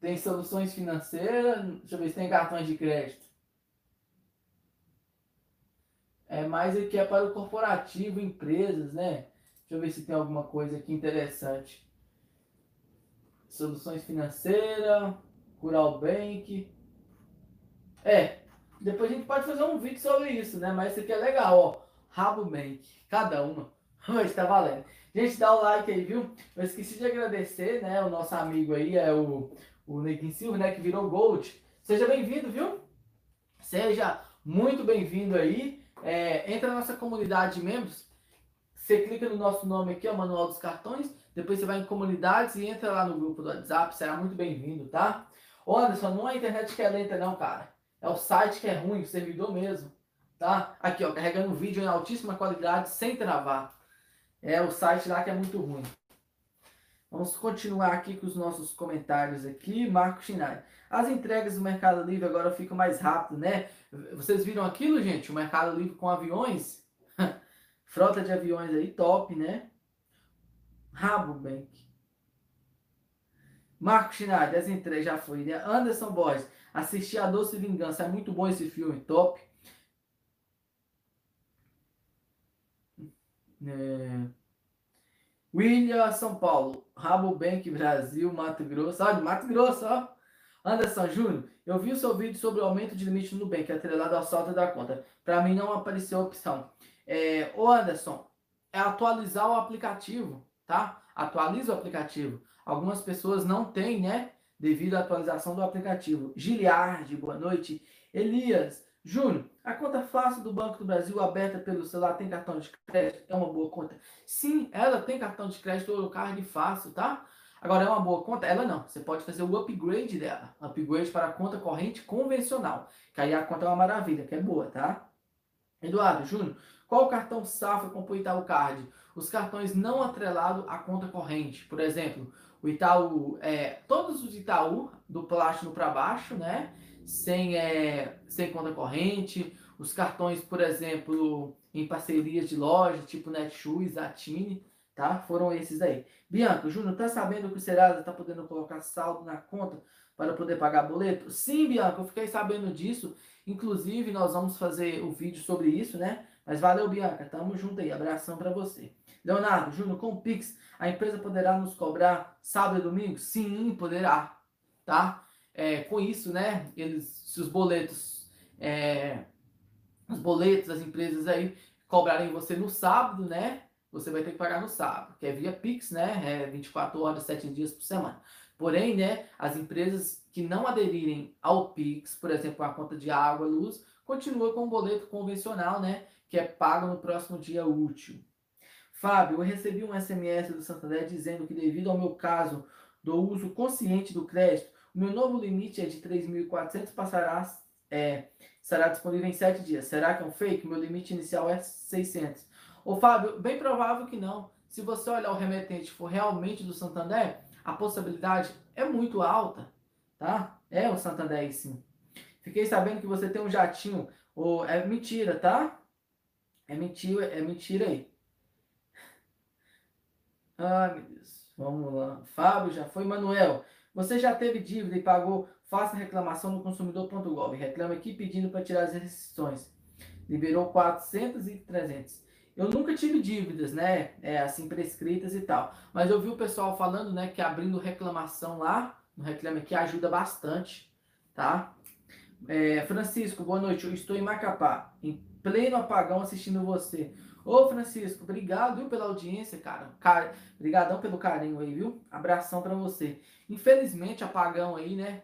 Speaker 1: Tem soluções financeiras. Deixa eu ver se tem cartões de crédito. É mais aqui é para o corporativo, empresas, né? Deixa eu ver se tem alguma coisa aqui interessante. Soluções financeiras, Cural Bank. É, depois a gente pode fazer um vídeo sobre isso, né? Mas esse aqui é legal, ó. Rabo Bank, cada uma. Mas tá valendo. Gente, dá o like aí, viu? Eu esqueci de agradecer, né? O nosso amigo aí é o, o Neguin Silva, né? Que virou Gold. Seja bem-vindo, viu? Seja muito bem-vindo aí. É, entra na nossa comunidade de membros. Você clica no nosso nome aqui, o Manual dos Cartões. Depois você vai em comunidades e entra lá no grupo do WhatsApp. Será muito bem-vindo, tá? Ô Anderson, não é a internet que é lenta, não, cara. É o site que é ruim, o servidor mesmo. Tá? Aqui, ó, carregando vídeo em altíssima qualidade, sem travar. É o site lá que é muito ruim. Vamos continuar aqui com os nossos comentários aqui. Marco Chinai. As entregas do Mercado Livre agora ficam mais rápido, né? Vocês viram aquilo, gente? O Mercado Livre com aviões? Frota de aviões aí, top, né? Rabobank. Marco Chinardi, as entregas já foi, né? Anderson Borges, assisti a Doce Vingança, é muito bom esse filme, top. É... William São Paulo, Rabobank Brasil, Mato Grosso, olha, Mato Grosso, ó. Anderson Júnior, eu vi o seu vídeo sobre o aumento de limite no Nubank, atrelado ao salto da conta. Para mim não apareceu a opção. É, ô Anderson, é atualizar o aplicativo, tá? Atualiza o aplicativo. Algumas pessoas não têm, né? Devido à atualização do aplicativo. Giliardi, boa noite. Elias, Júnior, a conta fácil do Banco do Brasil aberta pelo celular tem cartão de crédito? É uma boa conta? Sim, ela tem cartão de crédito ou carne fácil, tá? Agora, é uma boa conta? Ela não. Você pode fazer o upgrade dela. Upgrade para a conta corrente convencional. Que aí a conta é uma maravilha, que é boa, tá? Eduardo, Júnior, qual cartão safra com o Itaú Card? Os cartões não atrelados à conta corrente. Por exemplo, o Itaú, é, todos os Itaú, do plástico para baixo, né? Sem, é, sem conta corrente. Os cartões, por exemplo, em parcerias de loja, tipo Netshoes, Atine, tá? Foram esses aí. Bianca, Júnior, tá sabendo que o Serasa tá podendo colocar saldo na conta para poder pagar boleto? Sim, Bianca, eu fiquei sabendo disso. Inclusive, nós vamos fazer o vídeo sobre isso, né? Mas valeu, Bianca. Tamo junto aí. Abração para você. Leonardo, Júnior, com o Pix, a empresa poderá nos cobrar sábado e domingo? Sim, poderá. Tá? É, com isso, né? Eles, se os boletos, é, os boletos das empresas aí cobrarem você no sábado, né? você vai ter que pagar no sábado, que é via Pix, né? É 24 horas, 7 dias por semana. Porém, né, as empresas que não aderirem ao Pix, por exemplo, a conta de água, luz, continua com o boleto convencional, né, que é pago no próximo dia útil. Fábio, eu recebi um SMS do Santander dizendo que devido ao meu caso do uso consciente do crédito, o meu novo limite é de 3.400, passará é, será disponível em 7 dias. Será que é um fake? Meu limite inicial é 600. Ô Fábio, bem provável que não. Se você olhar o remetente for realmente do Santander, a possibilidade é muito alta, tá? É o Santander sim. Fiquei sabendo que você tem um jatinho. Ou é mentira, tá? É mentira, é mentira aí. Ai, meu Deus. Vamos lá. Fábio já foi. Manuel, você já teve dívida e pagou? Faça reclamação no consumidor.gov. Reclama aqui pedindo para tirar as restrições. Liberou 400 e 300. Eu nunca tive dívidas, né? É, assim, prescritas e tal. Mas eu vi o pessoal falando, né, que abrindo reclamação lá, no Reclame Aqui, ajuda bastante, tá? É, Francisco, boa noite. Eu estou em Macapá, em pleno apagão, assistindo você. Ô, Francisco, obrigado, viu, pela audiência, cara. Car... Obrigadão pelo carinho aí, viu? Abração para você. Infelizmente, apagão aí, né?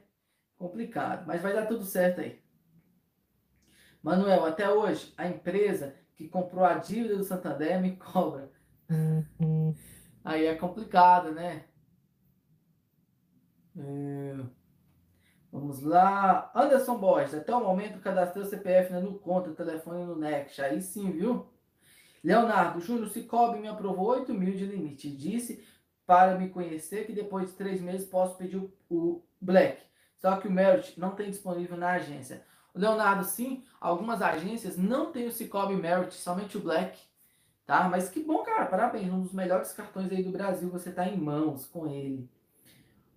Speaker 1: Complicado, mas vai dar tudo certo aí. Manuel, até hoje, a empresa que comprou a dívida do Santander me cobra. Uhum. Aí é complicado, né? É... Vamos lá. Anderson Borges, até o momento cadastrei o CPF no conta, telefone no Next. Aí sim, viu? Leonardo, Júnior Cicobi me aprovou 8 mil de limite. Disse para me conhecer que depois de três meses posso pedir o, Black. Só que o Merit não tem disponível na agência. Leonardo, sim, algumas agências não têm o Cicobi Merit, somente o Black. Tá? Mas que bom, cara. Parabéns. Um dos melhores cartões aí do Brasil. Você tá em mãos com ele.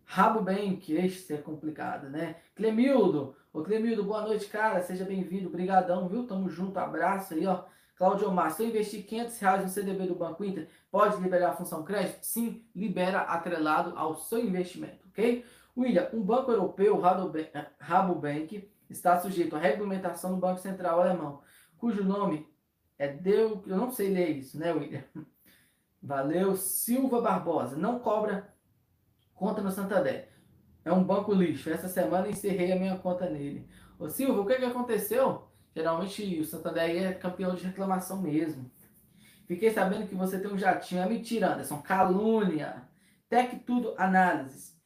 Speaker 1: Rabo Bank, este é complicado, né? Clemildo. Ô Clemildo, boa noite, cara. Seja bem-vindo. Brigadão, viu? Tamo junto. Abraço aí, ó. Claudio Omar, se eu investir 500 reais no CDB do Banco Inter, pode liberar a função crédito? Sim, libera atrelado ao seu investimento, ok? William, um banco europeu, Rabobank, está sujeito à regulamentação do Banco Central Alemão, cujo nome é Deu. Eu não sei ler isso, né, William? Valeu. Silva Barbosa. Não cobra conta no Santander. É um banco lixo. Essa semana encerrei a minha conta nele. Ô Silva, o que, que aconteceu? Geralmente o Santander é campeão de reclamação mesmo. Fiquei sabendo que você tem um jatinho. É mentira, Anderson. Calúnia. Tec Tudo Análises.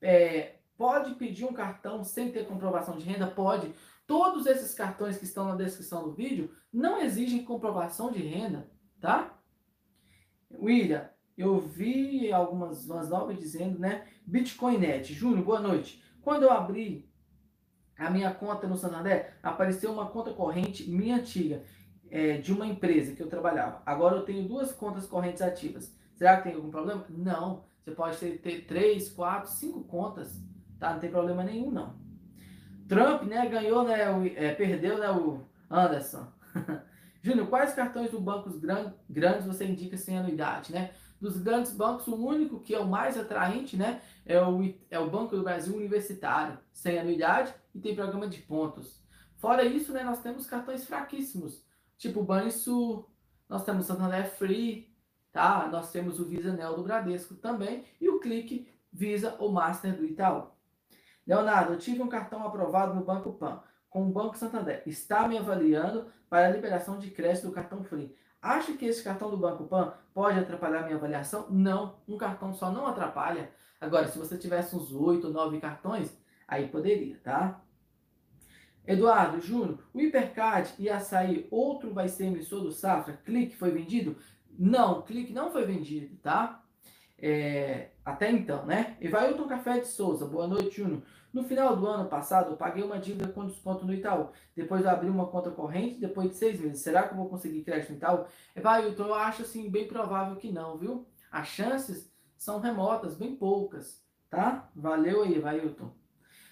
Speaker 1: É, Pode pedir um cartão sem ter comprovação de renda? Pode. Todos esses cartões que estão na descrição do vídeo não exigem comprovação de renda, tá? William, eu vi algumas umas novas dizendo, né? Bitcoinnet. Júnior, boa noite. Quando eu abri a minha conta no Santander, apareceu uma conta corrente minha antiga, é, de uma empresa que eu trabalhava. Agora eu tenho duas contas correntes ativas. Será que tem algum problema? Não. Você pode ter, ter três, quatro, cinco contas, tá? Não tem problema nenhum, não. Trump, né, ganhou, né, o, é, perdeu, né, o Anderson. Júnior, quais cartões do bancos gran, grandes você indica sem anuidade, né? Dos grandes bancos, o único que é o mais atraente, né, é o, é o Banco do Brasil Universitário, sem anuidade e tem programa de pontos. Fora isso, né, nós temos cartões fraquíssimos, tipo Banrisul, nós temos Santander Free, tá? Nós temos o Visa Neo do Bradesco também e o Clique Visa ou Master do Itaú. Leonardo, eu tive um cartão aprovado no Banco Pan com o Banco Santander. Está me avaliando para a liberação de crédito do cartão Free. Acha que esse cartão do Banco Pan pode atrapalhar minha avaliação? Não, um cartão só não atrapalha. Agora, se você tivesse uns oito ou nove cartões, aí poderia, tá? Eduardo, Júnior, o Hipercard ia sair, outro vai ser emissor do Safra, clique foi vendido? Não, clique não foi vendido, tá? É, até então, né? Evailton Café de Souza, boa noite, Júnior. No final do ano passado, eu paguei uma dívida com desconto no Itaú. Depois eu abri uma conta corrente depois de seis meses. Será que eu vou conseguir crédito no Itaú? Evailton, eu acho assim, bem provável que não, viu? As chances são remotas, bem poucas, tá? Valeu aí, Evailton.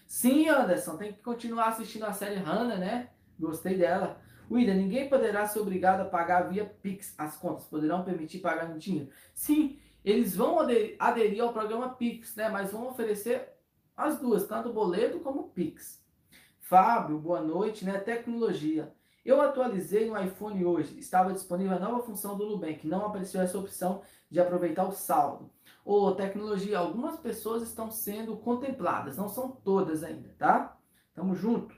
Speaker 1: Sim, Anderson, tem que continuar assistindo a série Hannah, né? Gostei dela. William, ninguém poderá ser obrigado a pagar via Pix. As contas poderão permitir pagar no dinheiro. Sim, eles vão aderir ao programa Pix, né? Mas vão oferecer as duas, tanto boleto como Pix. Fábio, boa noite, né? Tecnologia. Eu atualizei no iPhone hoje. Estava disponível a nova função do Nubank. Não apareceu essa opção de aproveitar o saldo. Ô, oh, tecnologia, algumas pessoas estão sendo contempladas, não são todas ainda, tá? Tamo junto.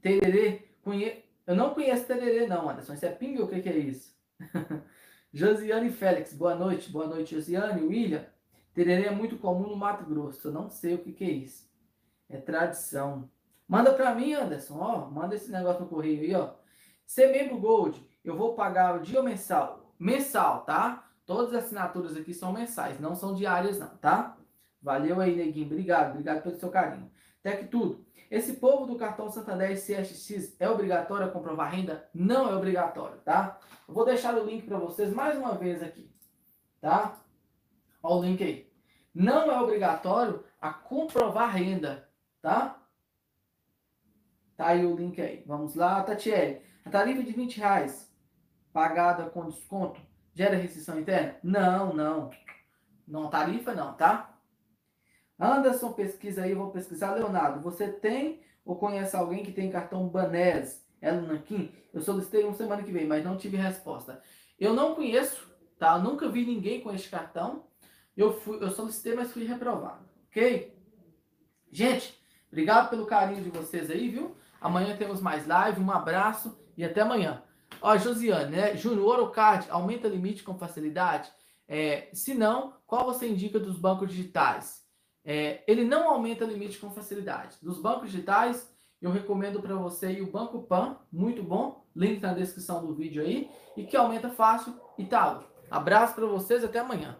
Speaker 1: Tererê, conhe... Eu não conheço Tererê, não, Anderson. Isso é ping ou o que, que é isso? Josiane Félix, boa noite. Boa noite, Josiane. William, tererê é muito comum no Mato Grosso. Eu não sei o que, que é isso. É tradição. Manda para mim, Anderson. Ó, manda esse negócio no correio aí, ó. Ser membro Gold, eu vou pagar o dia mensal? Mensal, tá? Todas as assinaturas aqui são mensais, não são diárias, não, tá? Valeu aí, neguinho. Obrigado, obrigado pelo seu carinho. Até que tudo. Esse povo do cartão Santander CSX é obrigatório comprovar renda? Não é obrigatório, tá? Eu vou deixar o link para vocês mais uma vez aqui, tá? Olha o link aí. Não é obrigatório a comprovar renda, tá? Tá aí o link aí. Vamos lá, Tatiele. A tarifa de 20 reais pagada com desconto gera restrição interna? Não, não. Não tarifa não, tá? Anderson, pesquisa aí, vou pesquisar. Leonardo, você tem ou conhece alguém que tem cartão Banés? É no Nanquim? Eu solicitei uma semana que vem, mas não tive resposta. Eu não conheço, tá? Eu nunca vi ninguém com este cartão. Eu, fui, eu solicitei, mas fui reprovado, ok? Gente, obrigado pelo carinho de vocês aí, viu? Amanhã temos mais live. Um abraço e até amanhã. Ó, Josiane, né? Júnior, Orocard aumenta limite com facilidade? É, se não, qual você indica dos bancos digitais? É, ele não aumenta limite com facilidade. Dos bancos digitais, eu recomendo para você o Banco Pan, muito bom, link na descrição do vídeo aí, e que aumenta fácil e tal. Abraço para vocês, até amanhã.